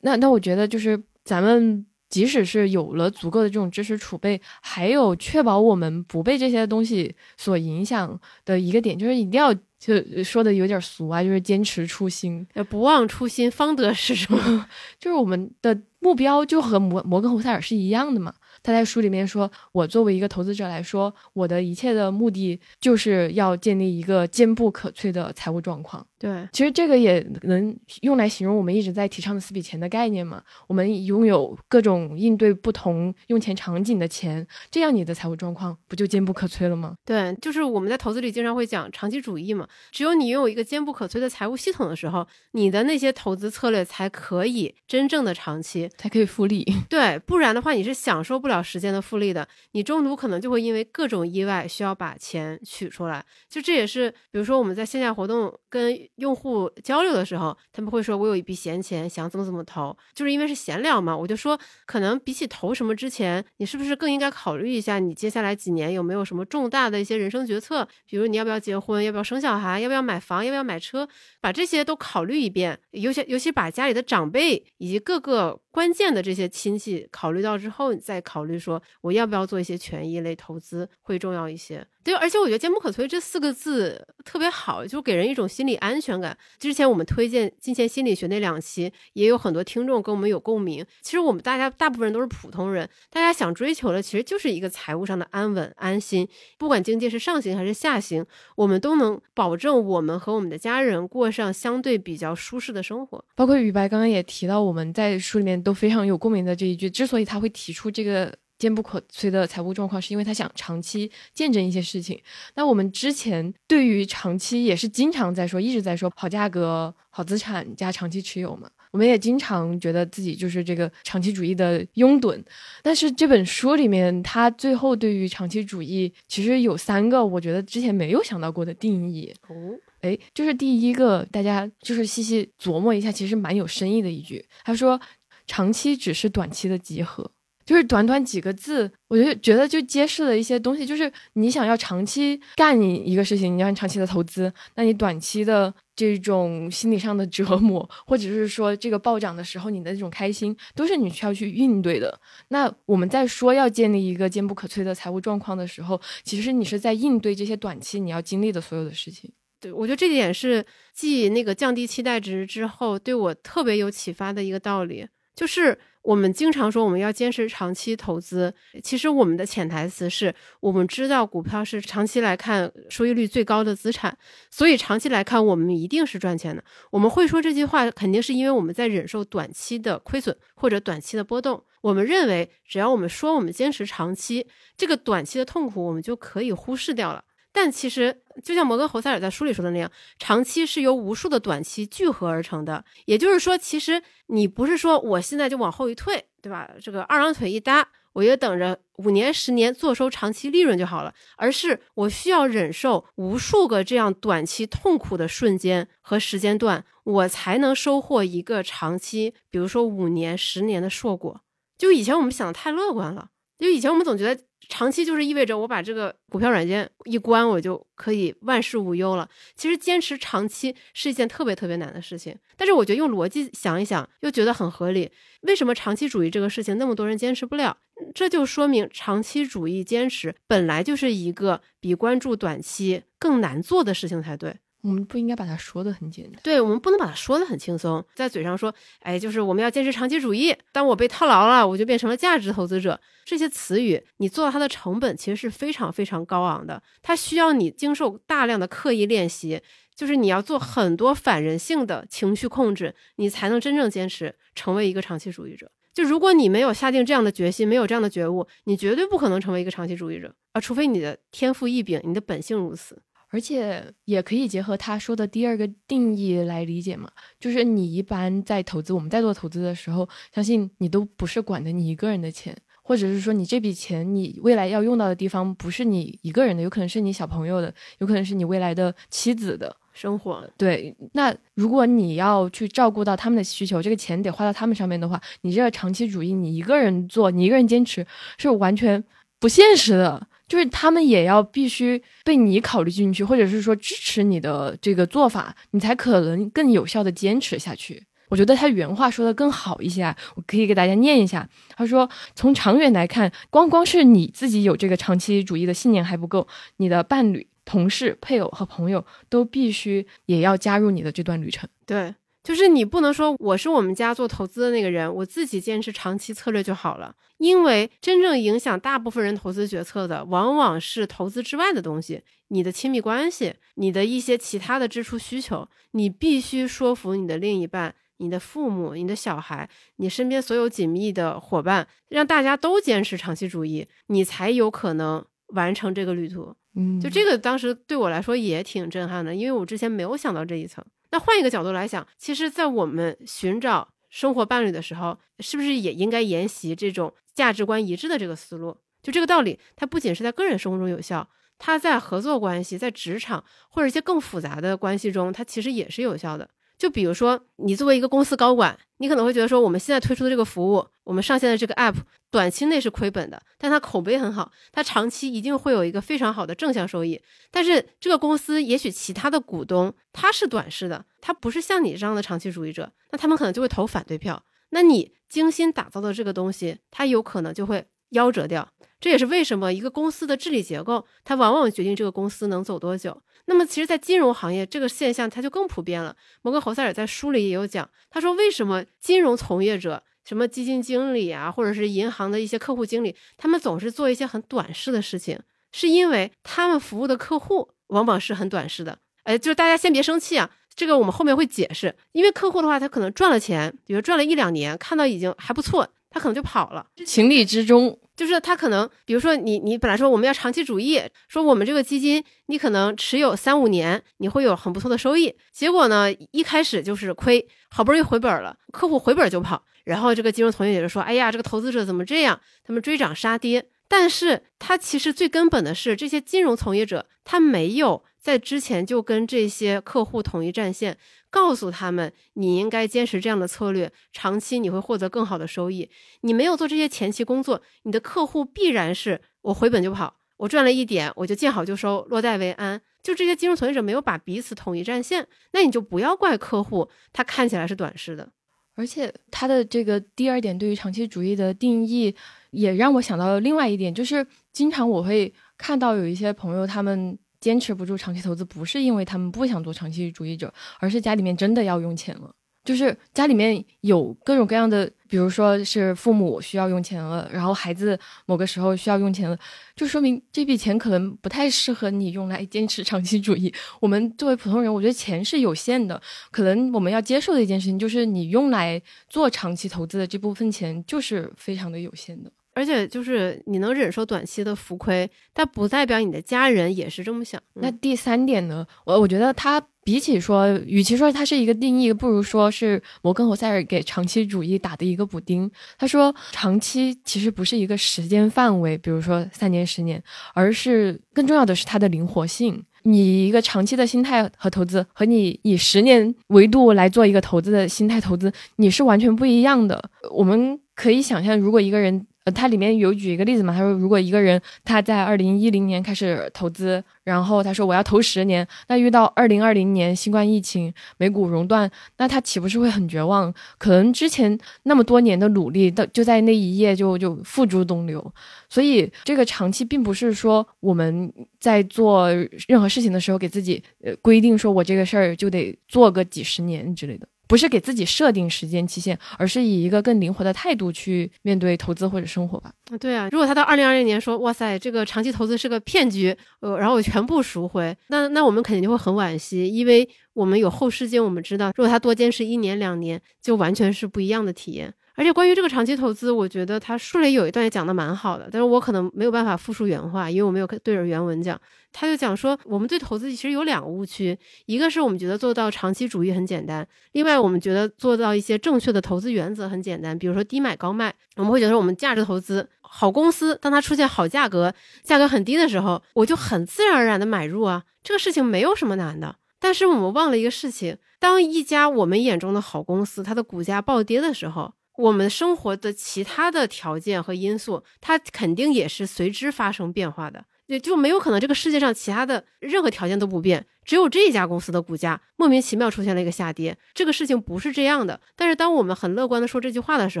那那我觉得就是咱们即使是有了足够的这种知识储备，还有确保我们不被这些东西所影响的一个点，就是一定要。就说的有点俗啊，就是坚持初心，
不忘初心，方得始终。
就是我们的目标就和摩摩根侯塞尔是一样的嘛。他在书里面说，我作为一个投资者来说，我的一切的目的就是要建立一个坚不可摧的财务状况。
对，
其实这个也能用来形容我们一直在提倡的四笔钱的概念嘛。我们拥有各种应对不同用钱场景的钱，这样你的财务状况不就坚不可摧了吗？
对，就是我们在投资里经常会讲长期主义嘛。只有你拥有一个坚不可摧的财务系统的时候，你的那些投资策略才可以真正的长期，
才可以复利。
对，不然的话你是享受不了时间的复利的。你中途可能就会因为各种意外需要把钱取出来。就这也是，比如说我们在线下活动跟。用户交流的时候，他们会说：“我有一笔闲钱，想怎么怎么投。”就是因为是闲聊嘛，我就说，可能比起投什么之前，你是不是更应该考虑一下，你接下来几年有没有什么重大的一些人生决策？比如你要不要结婚，要不要生小孩，要不要买房，要不要买车，把这些都考虑一遍。尤其尤其把家里的长辈以及各个关键的这些亲戚考虑到之后，你再考虑说我要不要做一些权益类投资会重要一些。对，而且我觉得“坚不可摧”这四个字特别好，就给人一种心理安全感。之前我们推荐金钱心理学那两期，也有很多听众跟我们有共鸣。其实我们大家大部分人都是普通人，大家想追求的其实就是一个财务上的安稳安心。不管经济是上行还是下行，我们都能保证我们和我们的家人过上相对比较舒适的生活。
包括宇白刚刚也提到，我们在书里面都非常有共鸣的这一句，之所以他会提出这个。坚不可摧的财务状况，是因为他想长期见证一些事情。那我们之前对于长期也是经常在说，一直在说好价格、好资产加长期持有嘛。我们也经常觉得自己就是这个长期主义的拥趸。但是这本书里面，他最后对于长期主义其实有三个我觉得之前没有想到过的定义。
哦，
哎，就是第一个，大家就是细细琢磨一下，其实蛮有深意的一句。他说，长期只是短期的集合。就是短短几个字，我就觉得就揭示了一些东西。就是你想要长期干你一个事情，你要长期的投资，那你短期的这种心理上的折磨，或者是说这个暴涨的时候你的那种开心，都是你需要去应对的。那我们在说要建立一个坚不可摧的财务状况的时候，其实你是在应对这些短期你要经历的所有的事情。
对我觉得这点是继那个降低期待值之后，对我特别有启发的一个道理，就是。我们经常说我们要坚持长期投资，其实我们的潜台词是我们知道股票是长期来看收益率最高的资产，所以长期来看我们一定是赚钱的。我们会说这句话，肯定是因为我们在忍受短期的亏损或者短期的波动。我们认为，只要我们说我们坚持长期，这个短期的痛苦我们就可以忽视掉了。但其实，就像摩根·侯塞尔在书里说的那样，长期是由无数的短期聚合而成的。也就是说，其实你不是说我现在就往后一退，对吧？这个二郎腿一搭，我就等着五年、十年坐收长期利润就好了，而是我需要忍受无数个这样短期痛苦的瞬间和时间段，我才能收获一个长期，比如说五年、十年的硕果。就以前我们想的太乐观了，就以前我们总觉得。长期就是意味着我把这个股票软件一关，我就可以万事无忧了。其实坚持长期是一件特别特别难的事情，但是我觉得用逻辑想一想，又觉得很合理。为什么长期主义这个事情那么多人坚持不了？这就说明长期主义坚持本来就是一个比关注短期更难做的事情才对。
我们不应该把它说的很简单，
对我们不能把它说的很轻松，在嘴上说，哎，就是我们要坚持长期主义。当我被套牢了，我就变成了价值投资者。这些词语，你做到它的成本其实是非常非常高昂的，它需要你经受大量的刻意练习，就是你要做很多反人性的情绪控制，你才能真正坚持成为一个长期主义者。就如果你没有下定这样的决心，没有这样的觉悟，你绝对不可能成为一个长期主义者啊，除非你的天赋异禀，你的本性如此。
而且也可以结合他说的第二个定义来理解嘛，就是你一般在投资，我们在做投资的时候，相信你都不是管的你一个人的钱，或者是说你这笔钱你未来要用到的地方不是你一个人的，有可能是你小朋友的，有可能是你未来的妻子的
生活。
对，那如果你要去照顾到他们的需求，这个钱得花到他们上面的话，你这个长期主义，你一个人做，你一个人坚持是完全不现实的。就是他们也要必须被你考虑进去，或者是说支持你的这个做法，你才可能更有效的坚持下去。我觉得他原话说的更好一些，我可以给大家念一下。他说：“从长远来看，光光是你自己有这个长期主义的信念还不够，你的伴侣、同事、配偶和朋友都必须也要加入你的这段旅程。”
对。就是你不能说我是我们家做投资的那个人，我自己坚持长期策略就好了。因为真正影响大部分人投资决策的，往往是投资之外的东西，你的亲密关系，你的一些其他的支出需求，你必须说服你的另一半、你的父母、你的小孩、你身边所有紧密的伙伴，让大家都坚持长期主义，你才有可能完成这个旅途。就这个当时对我来说也挺震撼的，因为我之前没有想到这一层。那换一个角度来想，其实，在我们寻找生活伴侣的时候，是不是也应该沿袭这种价值观一致的这个思路？就这个道理，它不仅是在个人生活中有效，它在合作关系、在职场或者一些更复杂的关系中，它其实也是有效的。就比如说，你作为一个公司高管，你可能会觉得说，我们现在推出的这个服务，我们上线的这个 app，短期内是亏本的，但它口碑很好，它长期一定会有一个非常好的正向收益。但是这个公司也许其他的股东他是短视的，他不是像你这样的长期主义者，那他们可能就会投反对票。那你精心打造的这个东西，它有可能就会夭折掉。这也是为什么一个公司的治理结构，它往往决定这个公司能走多久。那么，其实，在金融行业这个现象，它就更普遍了。摩根侯塞尔在书里也有讲，他说为什么金融从业者，什么基金经理啊，或者是银行的一些客户经理，他们总是做一些很短视的事情，是因为他们服务的客户往往是很短视的。哎，就是大家先别生气啊，这个我们后面会解释。因为客户的话，他可能赚了钱，比如赚了一两年，看到已经还不错，他可能就跑了，
情理之中。
就是他可能，比如说你你本来说我们要长期主义，说我们这个基金你可能持有三五年，你会有很不错的收益。结果呢，一开始就是亏，好不容易回本了，客户回本就跑，然后这个金融从业者就说：“哎呀，这个投资者怎么这样？他们追涨杀跌。”但是他其实最根本的是，这些金融从业者他没有在之前就跟这些客户统一战线。告诉他们，你应该坚持这样的策略，长期你会获得更好的收益。你没有做这些前期工作，你的客户必然是我回本就跑，我赚了一点我就见好就收，落袋为安。就这些金融从业者没有把彼此统一战线，那你就不要怪客户，他看起来是短视的。
而且他的这个第二点对于长期主义的定义，也让我想到了另外一点，就是经常我会看到有一些朋友他们。坚持不住长期投资，不是因为他们不想做长期主义者，而是家里面真的要用钱了。就是家里面有各种各样的，比如说是父母需要用钱了，然后孩子某个时候需要用钱了，就说明这笔钱可能不太适合你用来坚持长期主义。我们作为普通人，我觉得钱是有限的，可能我们要接受的一件事情就是，你用来做长期投资的这部分钱就是非常的有限的。
而且就是你能忍受短期的浮亏，但不代表你的家人也是这么想。
那第三点呢？我我觉得它比起说，与其说它是一个定义，不如说是摩根和塞尔给长期主义打的一个补丁。他说，长期其实不是一个时间范围，比如说三年、十年，而是更重要的是它的灵活性。你一个长期的心态和投资，和你以十年维度来做一个投资的心态投资，你是完全不一样的。我们可以想象，如果一个人。它里面有举一个例子嘛？他说，如果一个人他在二零一零年开始投资，然后他说我要投十年，那遇到二零二零年新冠疫情、美股熔断，那他岂不是会很绝望？可能之前那么多年的努力，到就在那一夜就就付诸东流。所以，这个长期并不是说我们在做任何事情的时候给自己呃规定说我这个事儿就得做个几十年之类的。不是给自己设定时间期限，而是以一个更灵活的态度去面对投资或者生活吧。
啊，对啊，如果他到二零二零年说，哇塞，这个长期投资是个骗局，呃，然后我全部赎回，那那我们肯定就会很惋惜，因为我们有后视镜，我们知道，如果他多坚持一年两年，就完全是不一样的体验。而且关于这个长期投资，我觉得他书里有一段也讲的蛮好的，但是我可能没有办法复述原话，因为我没有对着原文讲。他就讲说，我们对投资其实有两个误区，一个是我们觉得做到长期主义很简单，另外我们觉得做到一些正确的投资原则很简单，比如说低买高卖，我们会觉得我们价值投资好公司，当它出现好价格，价格很低的时候，我就很自然而然的买入啊，这个事情没有什么难的。但是我们忘了一个事情，当一家我们眼中的好公司，它的股价暴跌的时候。我们生活的其他的条件和因素，它肯定也是随之发生变化的，也就没有可能这个世界上其他的任何条件都不变，只有这一家公司的股价莫名其妙出现了一个下跌。这个事情不是这样的。但是当我们很乐观的说这句话的时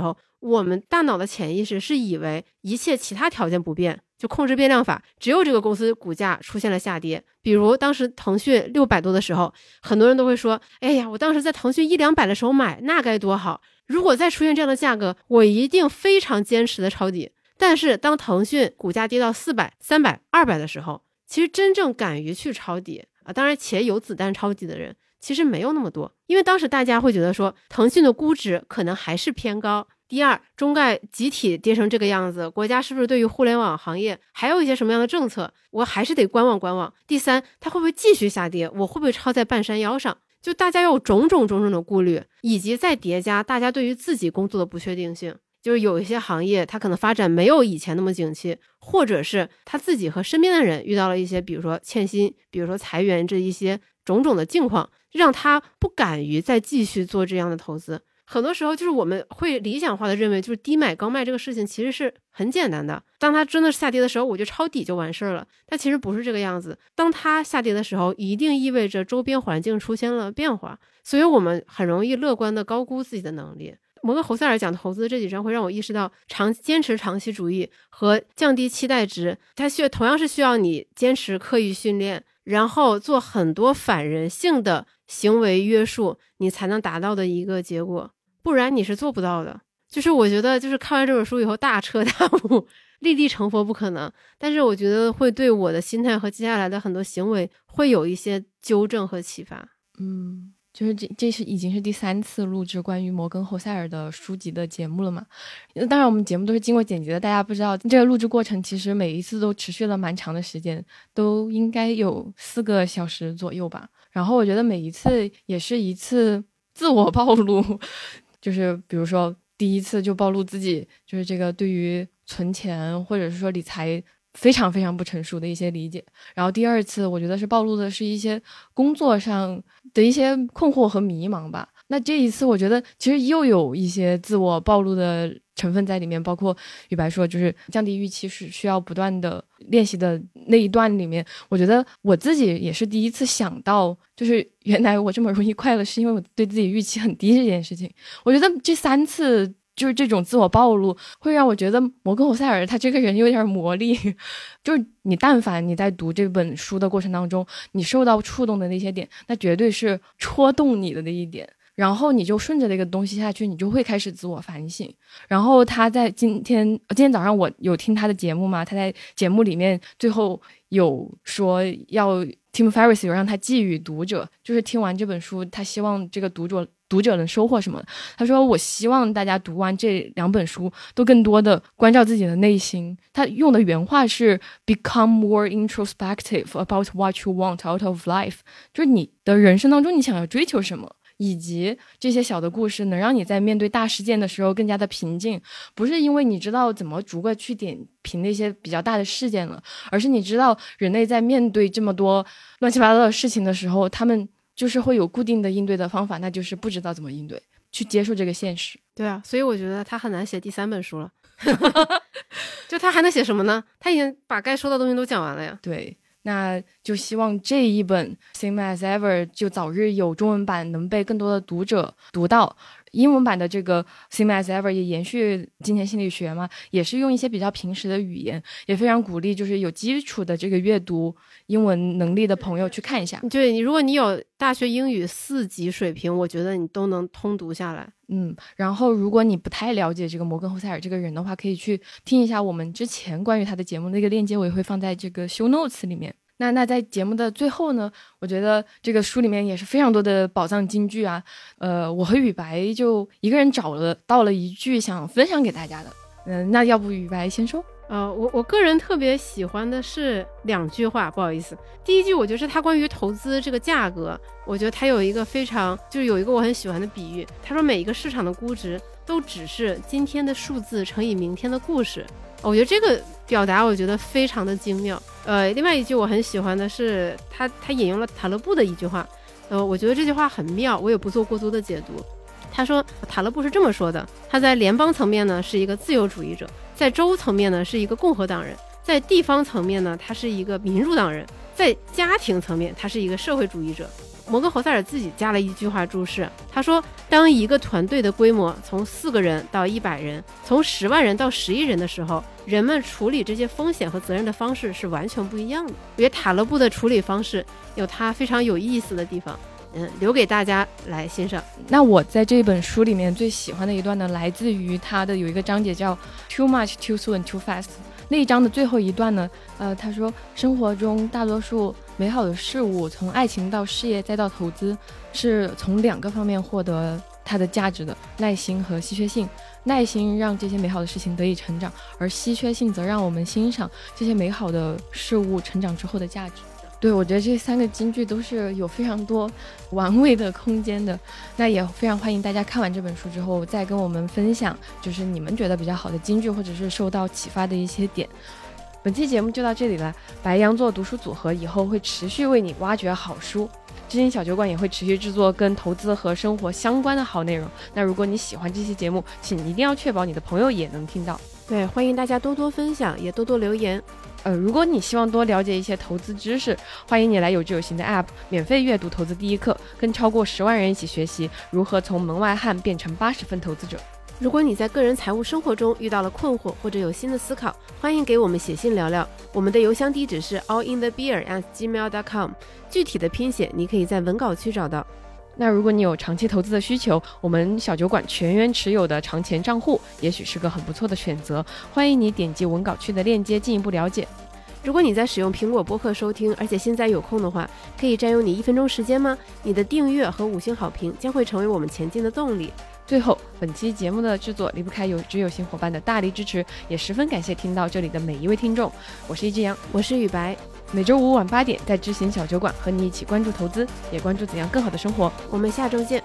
候，我们大脑的潜意识是以为一切其他条件不变，就控制变量法，只有这个公司股价出现了下跌。比如当时腾讯六百多的时候，很多人都会说：“哎呀，我当时在腾讯一两百的时候买，那该多好。”如果再出现这样的价格，我一定非常坚持的抄底。但是当腾讯股价跌到四百、三百、二百的时候，其实真正敢于去抄底啊，当然且有子弹抄底的人其实没有那么多，因为当时大家会觉得说腾讯的估值可能还是偏高。第二，中概集体跌成这个样子，国家是不是对于互联网行业还有一些什么样的政策？我还是得观望观望。第三，它会不会继续下跌？我会不会抄在半山腰上？就大家有种种种种的顾虑，以及再叠加大家对于自己工作的不确定性，就是有一些行业它可能发展没有以前那么景气，或者是他自己和身边的人遇到了一些，比如说欠薪，比如说裁员这一些种种的境况，让他不敢于再继续做这样的投资。很多时候就是我们会理想化的认为，就是低买高卖这个事情其实是很简单的。当它真的下跌的时候，我就抄底就完事儿了。但其实不是这个样子。当它下跌的时候，一定意味着周边环境出现了变化，所以我们很容易乐观的高估自己的能力。摩根侯塞尔讲投资这几章会让我意识到，长坚持长期主义和降低期待值，它需同样是需要你坚持刻意训练，然后做很多反人性的行为约束，你才能达到的一个结果。不然你是做不到的。就是我觉得，就是看完这本书以后大彻大悟，立地成佛不可能。但是我觉得会对我的心态和接下来的很多行为会有一些纠正和启发。
嗯，就是这这是已经是第三次录制关于摩根侯塞尔的书籍的节目了嘛？当然我们节目都是经过剪辑的，大家不知道这个录制过程其实每一次都持续了蛮长的时间，都应该有四个小时左右吧。然后我觉得每一次也是一次自我暴露。就是比如说，第一次就暴露自己，就是这个对于存钱或者是说理财非常非常不成熟的一些理解。然后第二次，我觉得是暴露的是一些工作上的一些困惑和迷茫吧。那这一次，我觉得其实又有一些自我暴露的成分在里面，包括雨白说，就是降低预期是需要不断的练习的那一段里面，我觉得我自己也是第一次想到，就是原来我这么容易快乐，是因为我对自己预期很低这件事情。我觉得这三次就是这种自我暴露，会让我觉得摩根·侯塞尔他这个人有点魔力，就是你但凡你在读这本书的过程当中，你受到触动的那些点，那绝对是戳动你的那一点。然后你就顺着那个东西下去，你就会开始自我反省。然后他在今天，今天早上我有听他的节目嘛？他在节目里面最后有说要 Tim Ferriss 有让他寄予读者，就是听完这本书，他希望这个读者读者能收获什么？他说：“我希望大家读完这两本书，都更多的关照自己的内心。”他用的原话是 “become more introspective about what you want out of life”，就是你的人生当中你想要追求什么。以及这些小的故事能让你在面对大事件的时候更加的平静，不是因为你知道怎么逐个去点评那些比较大的事件了，而是你知道人类在面对这么多乱七八糟的事情的时候，他们就是会有固定的应对的方法，那就是不知道怎么应对，去接受这个现实。
对啊，所以我觉得他很难写第三本书了，就他还能写什么呢？他已经把该说的东西都讲完了呀。
对。那就希望这一本 Same as Ever 就早日有中文版，能被更多的读者读到。英文版的这个 Same as Ever 也延续金钱心理学嘛，也是用一些比较平时的语言，也非常鼓励就是有基础的这个阅读英文能力的朋友去看一下。
对你，如果你有大学英语四级水平，我觉得你都能通读下来。
嗯，然后如果你不太了解这个摩根·侯塞尔这个人的话，可以去听一下我们之前关于他的节目，那个链接我也会放在这个 show notes 里面。那那在节目的最后呢，我觉得这个书里面也是非常多的宝藏金句啊。呃，我和雨白就一个人找了到了一句想分享给大家的。嗯，那要不雨白先说？
呃，我我个人特别喜欢的是两句话，不好意思，第一句我觉得是他关于投资这个价格，我觉得他有一个非常就是有一个我很喜欢的比喻，他说每一个市场的估值都只是今天的数字乘以明天的故事。我觉得这个表达我觉得非常的精妙。呃，另外一句我很喜欢的是他他引用了塔勒布的一句话，呃，我觉得这句话很妙，我也不做过多的解读。他说塔勒布是这么说的：他在联邦层面呢是一个自由主义者，在州层面呢是一个共和党人，在地方层面呢他是一个民主党人，在家庭层面他是一个社会主义者。摩根·侯塞尔自己加了一句话注释，他说：“当一个团队的规模从四个人到一百人，从十万人到十亿人的时候，人们处理这些风险和责任的方式是完全不一样的。”我觉得塔勒布的处理方式有他非常有意思的地方，嗯，留给大家来欣赏。
那我在这本书里面最喜欢的一段呢，来自于他的有一个章节叫 “Too much, too soon, too fast”。那一章的最后一段呢，呃，他说：“生活中大多数。”美好的事物，从爱情到事业再到投资，是从两个方面获得它的价值的：耐心和稀缺性。耐心让这些美好的事情得以成长，而稀缺性则让我们欣赏这些美好的事物成长之后的价值。对，我觉得这三个金句都是有非常多 玩味的空间的。那也非常欢迎大家看完这本书之后，再跟我们分享，就是你们觉得比较好的金句，或者是受到启发的一些点。本期节目就到这里了，白羊座读书组合以后会持续为你挖掘好书，知心小酒馆也会持续制作跟投资和生活相关的好内容。那如果你喜欢这期节目，请一定要确保你的朋友也能听到。
对，欢迎大家多多分享，也多多留言。
呃，如果你希望多了解一些投资知识，欢迎你来有知有行的 App 免费阅读《投资第一课》，跟超过十万人一起学习如何从门外汉变成八十分投资者。
如果你在个人财务生活中遇到了困惑或者有新的思考，欢迎给我们写信聊聊。我们的邮箱地址是 allinthebeer@gmail.com，具体的拼写你可以在文稿区找到。
那如果你有长期投资的需求，我们小酒馆全员持有的长钱账户也许是个很不错的选择。欢迎你点击文稿区的链接进一步了解。
如果你在使用苹果播客收听，而且现在有空的话，可以占用你一分钟时间吗？你的订阅和五星好评将会成为我们前进的动力。
最后，本期节目的制作离不开有知有行伙伴的大力支持，也十分感谢听到这里的每一位听众。我是一只羊，
我是雨白，
每周五晚八点在知行小酒馆和你一起关注投资，也关注怎样更好的生活。
我们下周见。